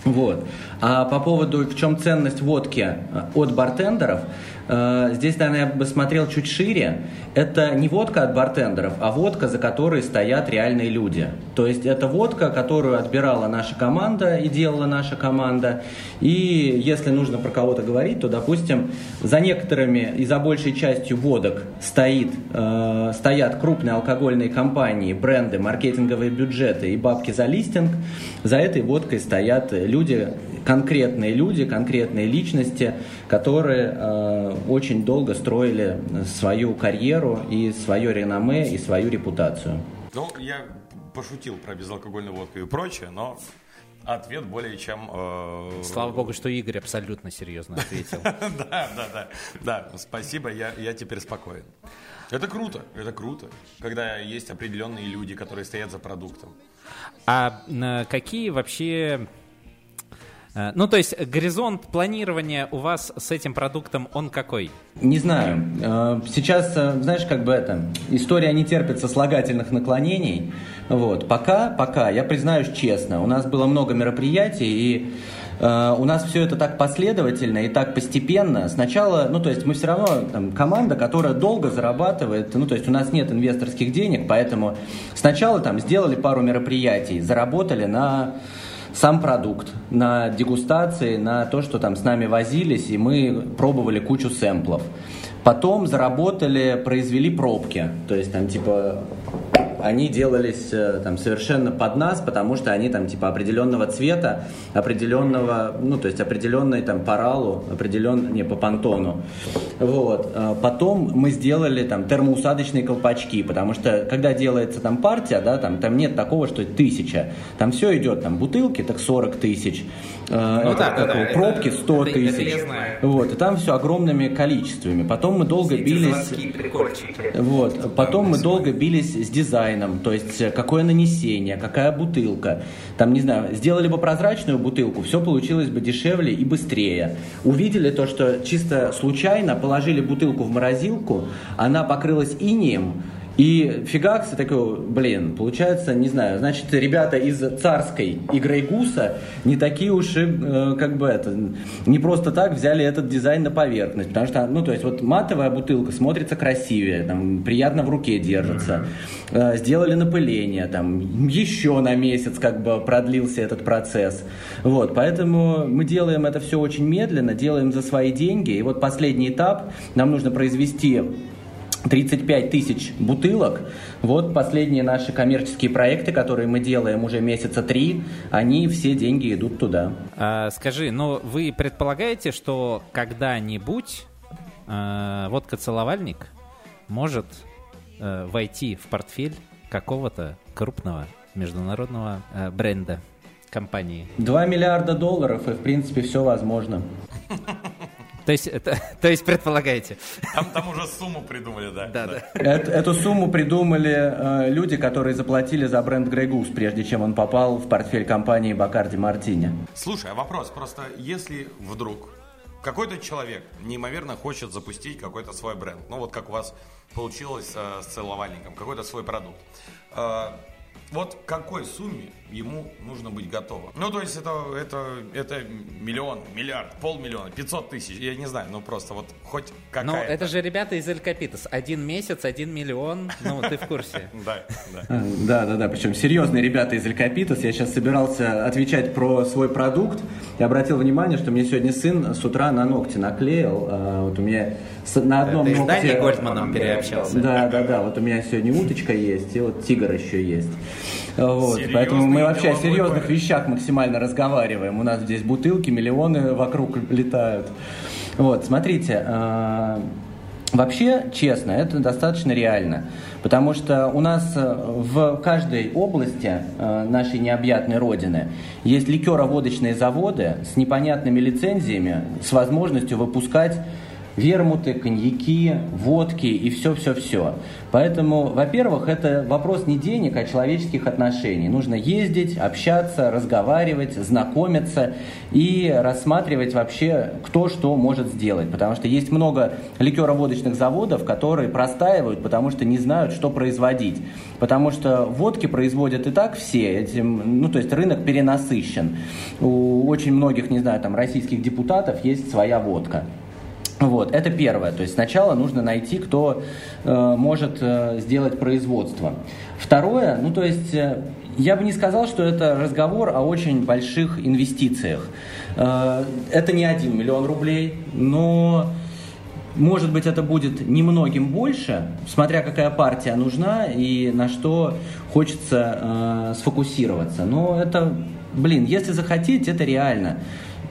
Вот. А по поводу, в чем ценность водки э, от бартендеров, здесь, наверное, я бы смотрел чуть шире. Это не водка от бартендеров, а водка, за которой стоят реальные люди. То есть это водка, которую отбирала наша команда и делала наша команда. И если нужно про кого-то говорить, то, допустим, за некоторыми и за большей частью водок стоит, э, стоят крупные алкогольные компании, бренды, маркетинговые бюджеты и бабки за листинг. За этой водкой стоят люди, конкретные люди, конкретные личности, которые э, очень долго строили свою карьеру и свое реноме и свою репутацию. Ну, я пошутил про безалкогольную водку и прочее, но ответ более чем... э, Слава богу, что Игорь абсолютно серьезно ответил. Да, да, да. Да, спасибо, я, я теперь спокоен. Это круто, это круто, когда есть определенные люди, которые стоят за продуктом. А какие вообще... э, Ну, то есть горизонт планирования у вас с этим продуктом, он какой? Не знаю. Э, Сейчас, э, знаешь, как бы это, история не терпит сослагательных наклонений. Вот. Пока, пока, я признаюсь честно, у нас было много мероприятий, и у нас все это так последовательно и так постепенно. Сначала, ну, то есть мы все равно там, команда, которая долго зарабатывает, ну, то есть у нас нет инвесторских денег, поэтому сначала там сделали пару мероприятий, заработали на сам продукт, на дегустации, на то, что там с нами возились, и мы пробовали кучу сэмплов. Потом заработали, произвели пробки, то есть там типа они делались э, там совершенно под нас, потому что они там типа определенного цвета, определенного, ну то есть определенной там по ралу, определен, не по понтону. Вот. Э, Потом мы сделали там термоусадочные колпачки, потому что когда делается там партия, да, там, там нет такого, что тысяча. Там все идет, там бутылки, так 40 тысяч. Э, Ну это да, да, да, это- пробки 100 это- это я тысяч. знаю. Вот, и там все огромными количествами. Потом мы долго бились... Вот. Потом мы долго бились с дизайном, то есть э, какое нанесение, какая бутылка. Там, не знаю, сделали бы прозрачную бутылку, все получилось бы дешевле и быстрее. Увидели то, что чисто случайно положили бутылку в морозилку, она покрылась инеем, И фигакс, такой, блин, получается, не знаю, значит, ребята из Царской и Grey Goose-а не такие уж и, э, как бы это, не просто так взяли этот дизайн на поверхность, потому что, ну, то есть, вот матовая бутылка смотрится красивее, там, приятно в руке держится, э, сделали напыление, там, еще на месяц, как бы, продлился этот процесс, вот, поэтому мы делаем это все очень медленно, делаем за свои деньги, и вот последний этап, нам нужно произвести 35 тысяч бутылок. Вот последние наши коммерческие проекты, которые мы делаем уже месяца три, они все деньги идут туда. А, скажи, ну вы предполагаете, что когда-нибудь э, водка-целовальник может э, войти в портфель какого-то крупного международного э, бренда, компании? 2 миллиарда долларов, и в принципе все возможно. То есть, это, то есть предполагаете? Там, там уже сумму придумали, да. Да, да. Эту, эту сумму придумали э, люди, которые заплатили за бренд Grey Goose, прежде чем он попал в портфель компании Бакарди Мартини. Слушай, а вопрос, просто если вдруг какой-то человек неимоверно хочет запустить какой-то свой бренд, ну вот как у вас получилось э, с целовальником, какой-то свой продукт, э, вот к какой сумме ему нужно быть готовым? Ну, то есть это, это, это миллион, миллиард, полмиллиона, 500 тысяч, я не знаю, ну просто вот хоть какая Ну, это же ребята из Эль Капитас. Один месяц, один миллион. Ну, ты в курсе. Да, да. Э, Да, да, да, причем серьезные ребята из Элькапитас. Я сейчас собирался отвечать про свой продукт и обратил внимание, что мне сегодня сын с утра на ногти наклеил. А, Вот у меня на одном Ты с ногте... Гольдманом переобщался. Да, да, да. Вот у меня сегодня уточка есть, и вот тигр еще есть. Вот, Серьезный поэтому мы вообще о серьезных парень. вещах максимально разговариваем. У нас здесь бутылки, миллионы вокруг летают. Вот, смотрите, э, Вообще, честно, это достаточно реально, потому что у нас э, в каждой области э, нашей необъятной родины есть ликероводочные заводы с непонятными лицензиями, с возможностью выпускать вермуты, коньяки, водки и все-все-все. Поэтому, во-первых, это вопрос не денег, а человеческих отношений. Нужно ездить, общаться, разговаривать, знакомиться и рассматривать вообще, кто что может сделать. Потому что есть много ликероводочных заводов, которые простаивают, потому что не знают, что производить. Потому что водки производят и так все, этим, ну то есть рынок перенасыщен. У очень многих, не знаю, там российских депутатов есть своя водка. Вот, это первое. То есть сначала нужно найти, кто э, может э, сделать производство. Второе, ну то есть э, я бы не сказал, что это разговор о очень больших инвестициях. Э, это не один миллион рублей, но может быть, это будет немногим больше, смотря какая партия нужна и на что хочется э, сфокусироваться. Но это, блин, если захотеть, это реально.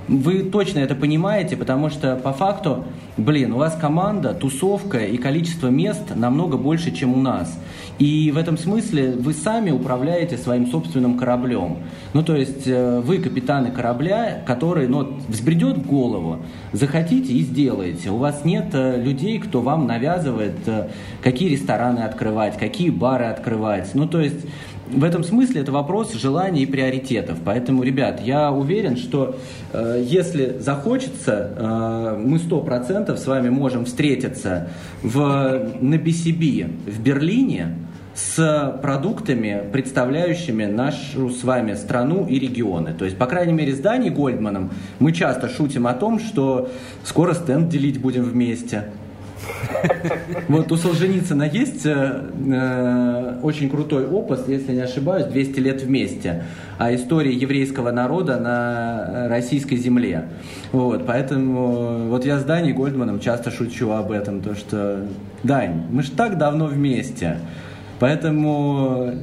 Вы точно это понимаете, потому что по факту, блин, у вас команда, тусовка и количество мест намного больше, чем у нас. И в этом смысле вы сами управляете своим собственным кораблем. Ну, то есть э, вы капитаны корабля, который ну, взбредет в голову, захотите и сделаете. У вас нет э, людей, кто вам навязывает, э, какие рестораны открывать, какие бары открывать. Ну, то есть в этом смысле это вопрос желаний и приоритетов. Поэтому, ребят, я уверен, что э, если захочется, э, мы сто процентов с вами можем встретиться в, на BCB в Берлине с продуктами, представляющими нашу с вами страну и регионы. То есть, по крайней мере, с Даней Гольдманом мы часто шутим о том, что скоро стенд делить будем вместе. Вот у Солженицына есть э, э, очень крутой опус, если не ошибаюсь, 200 лет вместе, о истории еврейского народа на российской земле. Вот, поэтому вот я с Даней Гольдманом часто шучу об этом, то что, Дань, мы ж так давно вместе, поэтому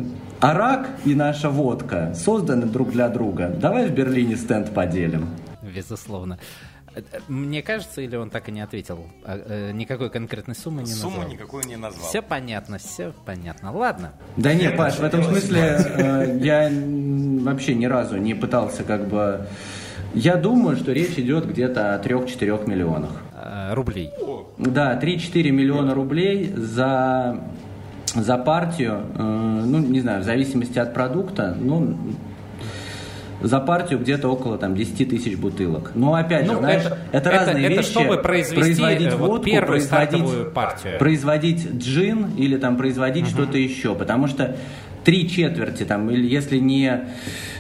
Арак и наша водка созданы друг для друга. Давай в Берлине стенд поделим. Безусловно. Э, э, Мне кажется, или он так и не ответил? А, э, Никакой конкретной суммы не Сумму назвал. никакую не назвал. Все понятно, все понятно. Ладно. Да нет, Паш, в этом смысле я вообще ни разу не пытался как бы... Я думаю, что речь идет где-то о 3-4 миллионах. Рублей. Да, 3-4 миллиона рублей за, за партию, ну, не знаю, в зависимости от продукта, ну, за партию где-то около там 10 тысяч бутылок. Но опять Ну, же, знаешь, это- это, это- разные это вещи. чтобы произвести, производить э, вот водку, первую производить, партию. производить джин или там производить что-то еще, потому что три четверти там или если не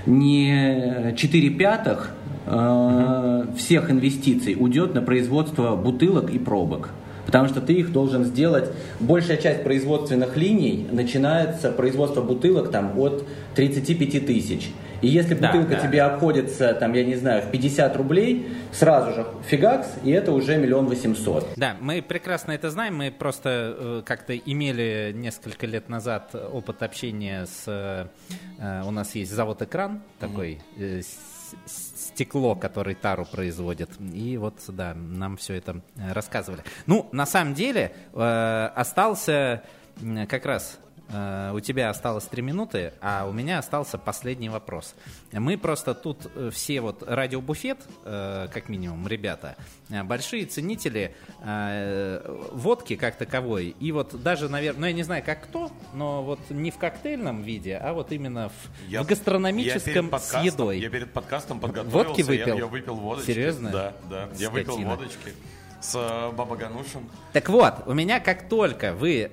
не четыре пятых э, всех инвестиций уйдет на производство бутылок и пробок. Потому что ты их должен сделать. Большая часть производственных линий начинается производство бутылок там от 35 тысяч. И если Да, бутылка да. тебе обходится, там, я не знаю, в 50 рублей, сразу же фигакс, и это уже миллион восемьсот. Да, мы прекрасно это знаем. Мы просто э, как-то имели несколько лет назад опыт общения с... э, э, у нас есть завод «Экран», такой э, стекло, который тару производит. И вот, да, нам все это э, рассказывали. Ну, на самом деле, э, остался как раз у тебя осталось три минуты, а у меня остался последний вопрос. Мы просто тут э, все вот радиобуфет, э, как минимум, ребята, э, большие ценители э, водки как таковой. И вот даже, наверное, ну я не знаю, как кто, но вот не в коктейльном виде, а вот именно в, Я- в гастрономическом я с едой. Я перед подкастом подготовился. Водки я- выпил? Я, выпил водочки. Серьезно? Да, да. Я выпил Скотина. водочки с э, Баба Ганушем. Так вот, у меня как только вы э,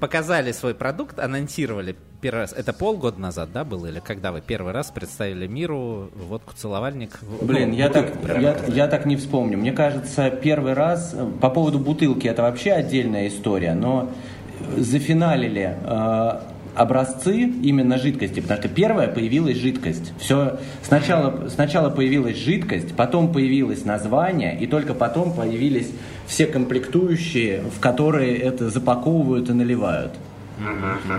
показали свой продукт, анонсировали первый раз, это полгода назад, да, было, или когда вы первый раз представили миру водку целовальник? Блин, ну, я так, я, я так не вспомню. Мне кажется, первый раз э, по поводу бутылки это вообще отдельная история, но э, зафиналили э, образцы именно жидкости, потому что первая появилась жидкость. Все сначала, сначала появилась жидкость, потом появилось название, и только потом появились все комплектующие, в которые это запаковывают и наливают.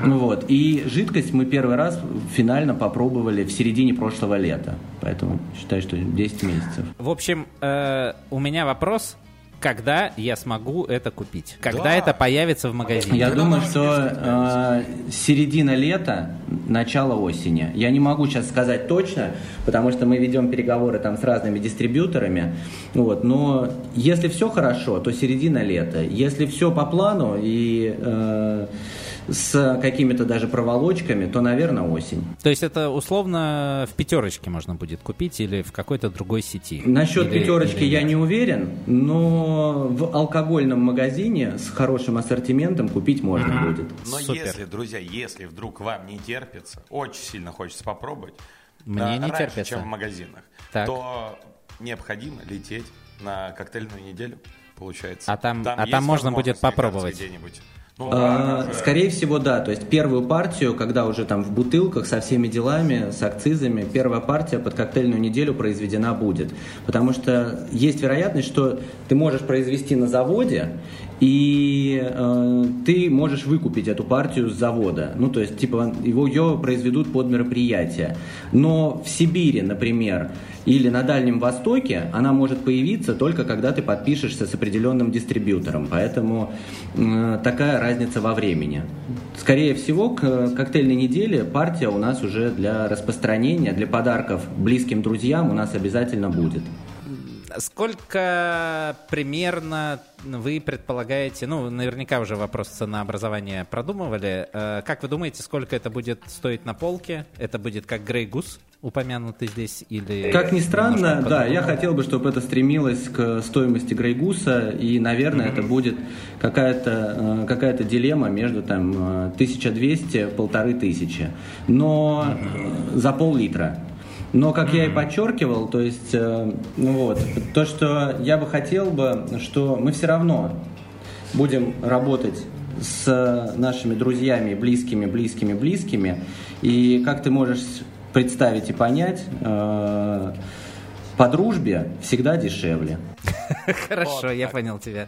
Ну Вот. И жидкость мы первый раз финально попробовали в середине прошлого лета. Поэтому считаю, что 10 месяцев. В общем, э, у меня вопрос, когда я смогу это купить? Когда Да. это появится в магазине? Я думаю, что э, середина лета, начало осени. Я не могу сейчас сказать точно, потому что мы ведем переговоры там с разными дистрибьюторами. Вот, но если все хорошо, то середина лета. Если все по плану и э, с какими-то даже проволочками, то, наверное, осень. То есть это условно в пятерочке можно будет купить или в какой-то другой сети? Насчет Или- пятерочки или я не уверен, но в алкогольном магазине с хорошим ассортиментом купить можно будет. Но Супер. если, друзья, если вдруг вам не терпится, очень сильно хочется попробовать, Мне да, не раньше, терпится. чем в магазинах, Так. то необходимо лететь на коктейльную неделю, получается. А там- а есть там можно будет попробовать? где-нибудь. Ну, А, Скорее всего, да. То есть первую партию, когда уже там в бутылках со всеми делами, с акцизами, первая партия под коктейльную неделю произведена будет. Потому что есть вероятность, что ты можешь произвести на заводе, и э, ты можешь выкупить эту партию с завода. Ну, то есть, типа, его ее произведут под мероприятие. Но в Сибири, например, или на Дальнем Востоке она может появиться только когда ты подпишешься с определенным дистрибьютором. Поэтому э, такая разница во времени. Скорее всего, к коктейльной неделе партия у нас уже для распространения, для подарков близким друзьям у нас обязательно будет. Сколько примерно вы предполагаете, ну, наверняка уже вопрос ценообразования продумывали. Э, Как вы думаете, сколько это будет стоить на полке? Это будет как Грей Гус, упомянутый здесь, или... Как ни странно, да, я хотел бы, чтобы это стремилось к стоимости Грейгуса, и, наверное, это будет какая-то э, какая дилемма между там э, 1200 полторы тысячи, но э, за пол-литра. Но, как я и подчеркивал, то есть, э, ну вот, то, что я бы хотел бы, что мы все равно будем работать с нашими друзьями, близкими, близкими, близкими. И как ты можешь представить и понять, э, по дружбе всегда дешевле. Хорошо, я понял тебя.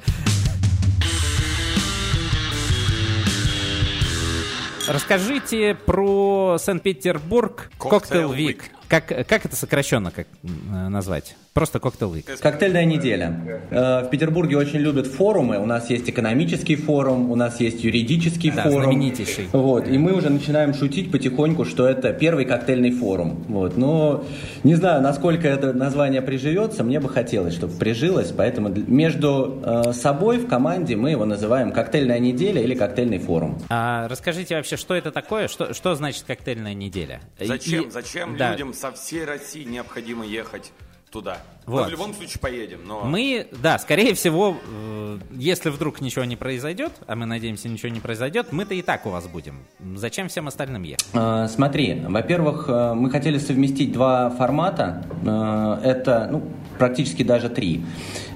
Расскажите про Санкт-Петербург Cocktail Week. Как, как это сокращенно как, назвать? Просто Cocktail Week. Коктейльная неделя. Э, В Петербурге очень любят форумы. У нас есть экономический форум, у нас есть юридический Да, форум. знаменитейший. Вот, и мы уже начинаем шутить потихоньку, что это первый коктейльный форум. Вот, но не знаю, насколько это название приживется, мне бы хотелось, чтобы прижилось, поэтому между э, собой в команде мы его называем коктейльная неделя или коктейльный форум. А расскажите вообще, что это такое? Что, что значит коктейльная неделя? Зачем, И- зачем да. людям со всей России необходимо ехать туда? Вот. Мы в любом случае поедем, но... Мы, да, скорее всего, э, если вдруг ничего не произойдет, а мы надеемся, ничего не произойдет, мы-то и так у вас будем. Зачем всем остальным ехать? Э, Смотри, во-первых, э, мы хотели совместить два формата. Э, Это, ну, практически даже три.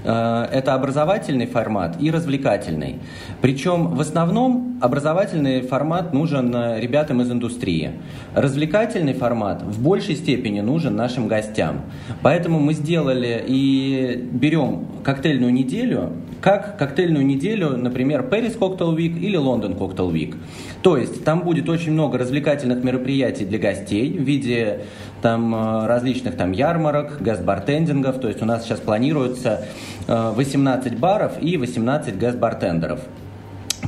Это образовательный формат и развлекательный. Причем в основном образовательный формат нужен ребятам из индустрии. Развлекательный формат в большей степени нужен нашим гостям. Поэтому мы сделали и берем коктейльную неделю как коктейльную неделю, например, Paris Cocktail Week или London Cocktail Week. То есть там будет очень много развлекательных мероприятий для гостей в виде там э, различных там ярмарок, гест-бартендингов. То есть у нас сейчас планируется э, 18 баров и 18 guest-бартендеров.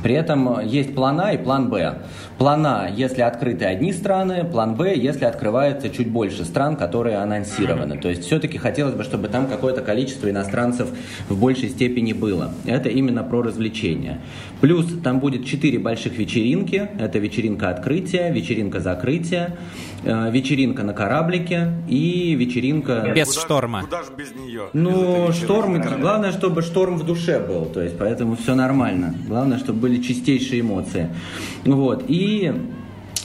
При этом есть план А и план Б. План А, если открыты одни страны, план Б, если открывается чуть больше стран, которые анонсированы. То есть все-таки хотелось бы, чтобы там какое-то количество иностранцев в большей степени было. Это именно про развлечения. Плюс там будет четыре больших вечеринки. Это вечеринка открытия, вечеринка закрытия, э, вечеринка на кораблике и вечеринка... Без Куда шторма. Куда же без нее? Без Ну, вечеринки шторм, главное, чтобы шторм в душе был, то есть поэтому все нормально. Главное, чтобы были чистейшие эмоции. Вот, и,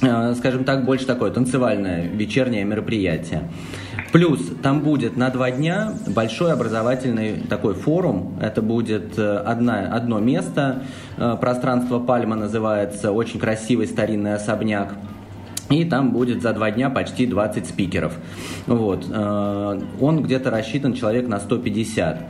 э, скажем так, больше такое танцевальное вечернее мероприятие. Плюс там будет на два дня большой образовательный такой форум. Это будет э, одна, одно место. Э, Пространство Пальма называется. Очень красивый старинный особняк. И там будет за два дня почти 20 спикеров. Вот. Он где-то рассчитан человек на 150 э,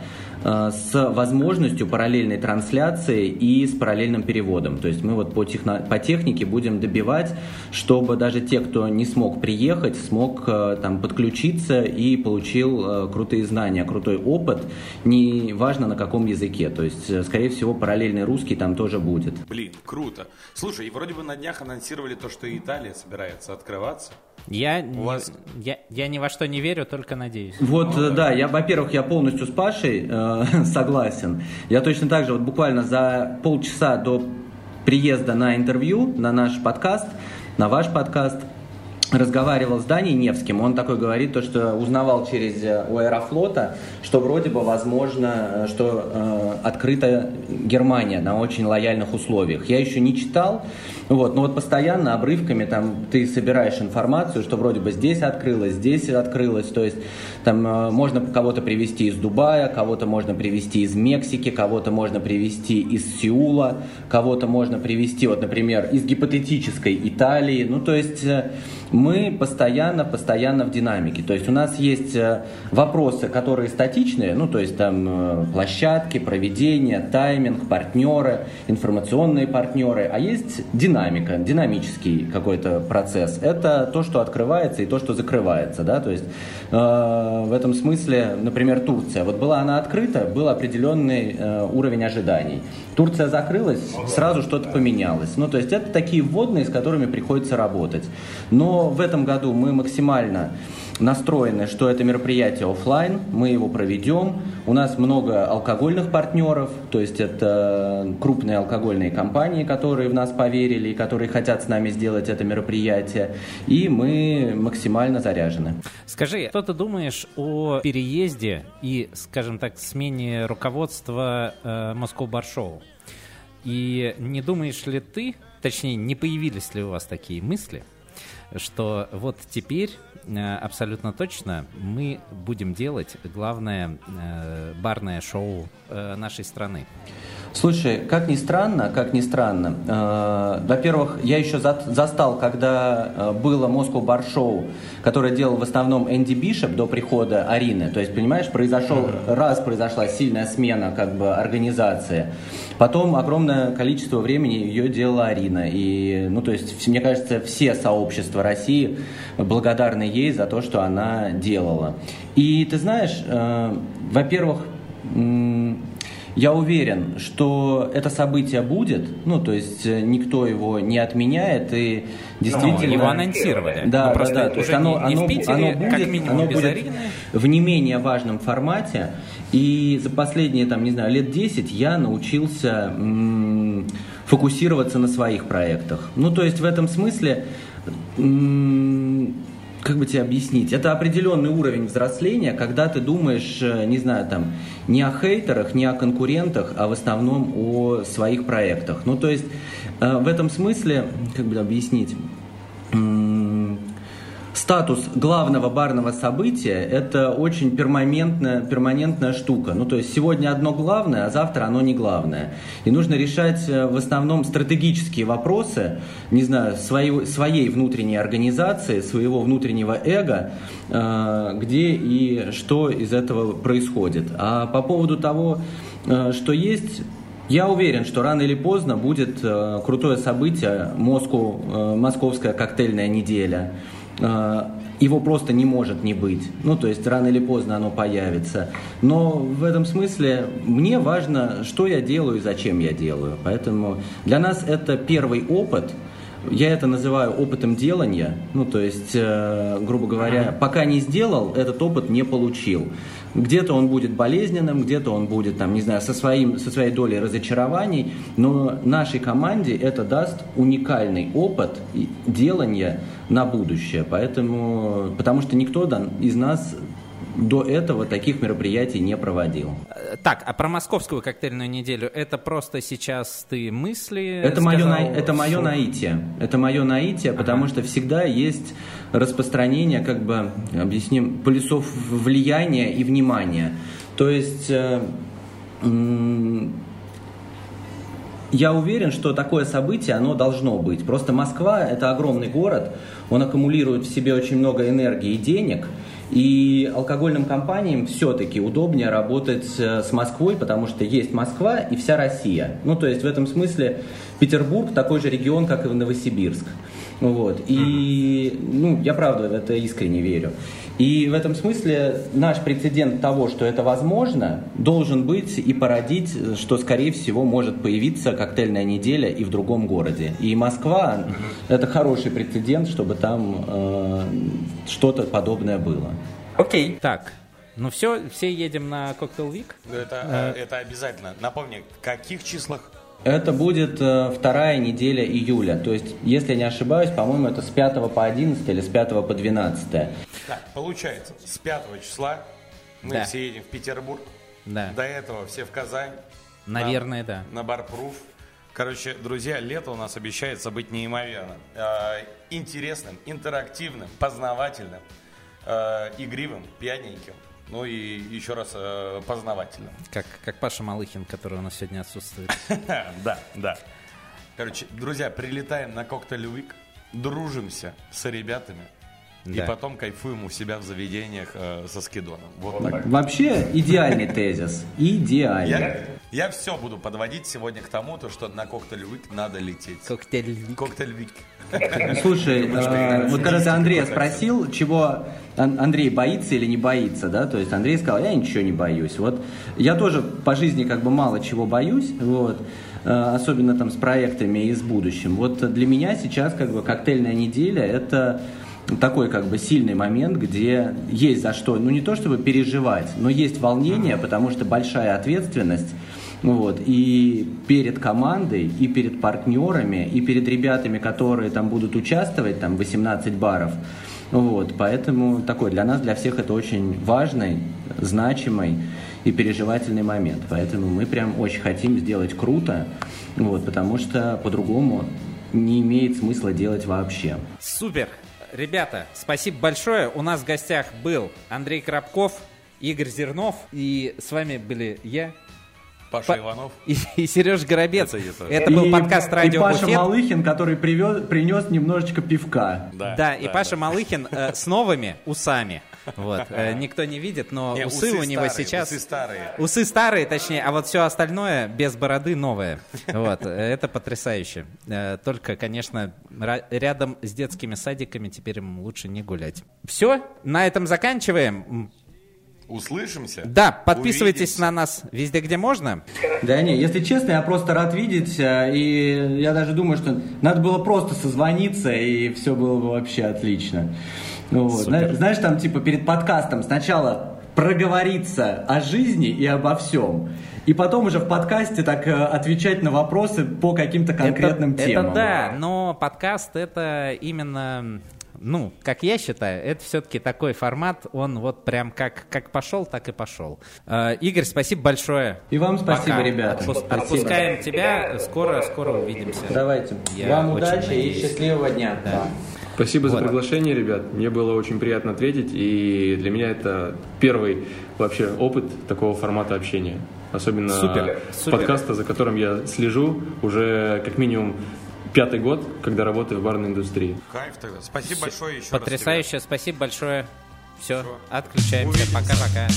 с возможностью параллельной трансляции и с параллельным переводом. То есть мы вот по, техно- по технике будем добивать, чтобы даже те, кто не смог приехать, смог э, там подключиться и получил э, крутые знания, крутой опыт, не важно на каком языке. То есть, э, скорее всего, параллельный русский там тоже будет. Блин, круто. Слушай, и вроде бы на днях анонсировали то, что Италия собирается открываться. Я, У вас- я, я ни во что не верю, только надеюсь. Вот, э, да, я, во-первых, я полностью с Пашей э, согласен. Я точно так же, вот буквально за полчаса до приезда на интервью, на наш подкаст, на ваш подкаст, разговаривал с Даней Невским. Он такой говорит, то, что узнавал через э, у Аэрофлота, что вроде бы возможно, э, что э, открыта Германия на очень лояльных условиях. Я еще не читал, вот, но вот постоянно обрывками там ты собираешь информацию, что вроде бы здесь открылось, здесь открылось, то есть там э, можно кого-то привезти из Дубая, кого-то можно привезти из Мексики, кого-то можно привезти из Сеула, кого-то можно привезти, вот, например, из гипотетической Италии. Ну, то есть э, мы постоянно, постоянно в динамике. То есть у нас есть э, вопросы, которые статичные, ну, то есть там площадки, проведение, тайминг, партнеры, информационные партнеры, а есть динамика, динамический какой-то процесс. Это то, что открывается и то, что закрывается, да, то есть в этом смысле, например, Турция. Вот была она открыта, был определенный э, уровень ожиданий. Турция закрылась, сразу что-то поменялось. Ну, то есть это такие вводные, с которыми приходится работать. Но в этом году мы максимально настроены, что это мероприятие офлайн, мы его проведем. У нас много алкогольных партнеров, то есть это крупные алкогольные компании, которые в нас поверили и которые хотят с нами сделать это мероприятие. И мы максимально заряжены. Скажи, что ты думаешь о переезде и, скажем так, смене руководства э, Bar Show? И не думаешь ли ты, точнее, не появились ли у вас такие мысли, что вот теперь э, абсолютно точно мы будем делать главное э, барное шоу э, нашей страны? Слушай, как ни странно, как ни странно, э, во-первых, я еще за, застал, когда э, было Moscow Bar Show, которое делал в основном Энди Бишоп до прихода Арины. То есть, понимаешь, произошел, раз произошла сильная смена как бы организации, потом огромное количество времени ее делала Арина. И, ну, то есть, мне кажется, все сообщества России благодарны ей за то, что она делала. И ты знаешь, э, во-первых, я уверен, что это событие будет, ну, то есть э, никто его не отменяет, и действительно... его анонсировали. Да, ну, да, да, то есть оно, не, оно, Питере, оно будет, как минимум, оно будет в не менее важном формате, и за последние, там, не знаю, лет 10 я научился м- фокусироваться на своих проектах. Ну, то есть в этом смысле... М- как бы тебе объяснить, это определенный уровень взросления, когда ты думаешь, э, не знаю, там, не о хейтерах, не о конкурентах, а в основном о своих проектах. Ну, то есть, э, в этом смысле, как бы объяснить, статус главного барного события – это очень перманентная, перманентная штука. Ну, то есть сегодня одно главное, а завтра оно не главное. И нужно решать э, в основном стратегические вопросы, не знаю, своей, своей внутренней организации, своего внутреннего эго, э, где и что из этого происходит. А по поводу того, э, что есть я уверен, что рано или поздно будет крутое событие Москву, Московская коктейльная неделя. Э, его просто не может не быть. Ну, то есть рано или поздно оно появится. Но в этом смысле мне важно, что я делаю и зачем я делаю. Поэтому для нас это первый опыт. Я это называю опытом делания. Ну, то есть, э, грубо говоря, пока не сделал, этот опыт не получил. Где-то он будет болезненным, где-то он будет, там, не знаю, со, своим, со своей долей разочарований, но нашей команде это даст уникальный опыт делания на будущее. Поэтому, потому что никто из нас до этого таких мероприятий не проводил. Так, а про московскую коктейльную неделю это просто сейчас ты мысли? Это мое, на... это мое наитие. Это мое наитие, ага. потому что всегда есть распространение, как бы объясним, полюсов влияния и внимания. То есть э, я уверен, что такое событие, оно должно быть. Просто Москва – это огромный город, он аккумулирует в себе очень много энергии и денег – и алкогольным компаниям все-таки удобнее работать э, с Москвой, потому что есть Москва и вся Россия. Ну, то есть в этом смысле Петербург такой же регион, как и Новосибирск. Вот. И, ну, я правда в это искренне верю. И в этом смысле наш прецедент того, что это возможно, должен быть и породить, что, скорее всего, может появиться коктейльная неделя и в другом городе. И Москва это хороший прецедент, чтобы там э, что-то подобное было. Окей. Okay. Так, ну все, все едем на коктейл Вик. Это, э, это обязательно. Напомни, в каких числах это будет э, вторая неделя июля. То есть, если я не ошибаюсь, по-моему, это с 5 по 11 или с 5 по 12. Так, получается, с 5 числа мы да. все едем в Петербург. Да. До этого все в Казань. Наверное, на, да. На Барпруф. Короче, друзья, лето у нас обещается быть неимоверным. Э, интересным, интерактивным, познавательным, э, игривым, пьяненьким ну и еще раз э, познавательным. Как, как Паша Малыхин, который у нас сегодня отсутствует. Да, да. Короче, друзья, прилетаем на коктейль Week, дружимся с ребятами, да. И потом кайфуем у себя в заведениях э, со скидоном. Вот, так. Вообще идеальный тезис. Идеальный. Я, я все буду подводить сегодня к тому, то, что на коктейль Вик надо лететь. Коктейль Вик. Слушай, э, вот когда ты Андрея спросил, чего Андрей боится или не боится, да, то есть Андрей сказал, я ничего не боюсь. Вот я тоже по жизни как бы мало чего боюсь, вот, э, особенно там с проектами и с будущим. Вот для меня сейчас как бы коктейльная неделя это такой как бы сильный момент, где есть за что, ну не то чтобы переживать, но есть волнение, потому что большая ответственность. Вот, и перед командой, и перед партнерами, и перед ребятами, которые там будут участвовать, там 18 баров. Вот, поэтому такой для нас, для всех это очень важный, значимый и переживательный момент. Поэтому мы прям очень хотим сделать круто, вот, потому что по-другому не имеет смысла делать вообще. Супер! Ребята, спасибо большое. У нас в гостях был Андрей Коробков, Игорь Зернов. И с вами были я, Паша Иванов. И, и Сереж Горобец. Это тоже. Это был И- подкаст «Радио И Паша Буфет». Малыхин, который привез, принес немножечко пивка. Да, и Паша Малыхин э, с новыми усами. Вот. Э, никто не видит, но Не, усы, усы у него старые, сейчас... усы старые. Усы старые, точнее, а вот все остальное без бороды новое. Вот. э, Это потрясающе. Э, Только, конечно, ра- рядом с детскими садиками теперь им лучше не гулять. Все, на этом заканчиваем. Услышимся. Да, подписывайтесь Увидимся. на нас везде, где можно. Да не, если честно, я просто рад видеть, э, и я даже думаю, что надо было просто созвониться, и все было бы вообще отлично. Ну, вот. Зна- Знаешь, там типа перед подкастом сначала проговориться о жизни и обо всем, и потом уже в подкасте так э, отвечать на вопросы по каким-то конкретным это, темам. Это да, но подкаст это именно, ну, как я считаю, это все-таки такой формат, он вот прям как, как пошел, так и пошел. Э, Игорь, спасибо большое. И вам спасибо, Пока. ребята. Отпуск- Спасибо. Отпускаем тебя, скоро, скоро увидимся. Давайте. Я вам удачи и надеюсь. счастливого дня. Да. Спасибо за Вот. приглашение, ребят. Мне было очень приятно ответить, и для меня это первый вообще опыт такого формата общения. Особенно Супер, супер. подкаста, за которым я слежу уже как минимум пятый год, когда работаю в барной индустрии. Кайф тогда. Спасибо большое еще раз. Потрясающе, спасибо большое. Все, Всё. отключаемся. Пока-пока.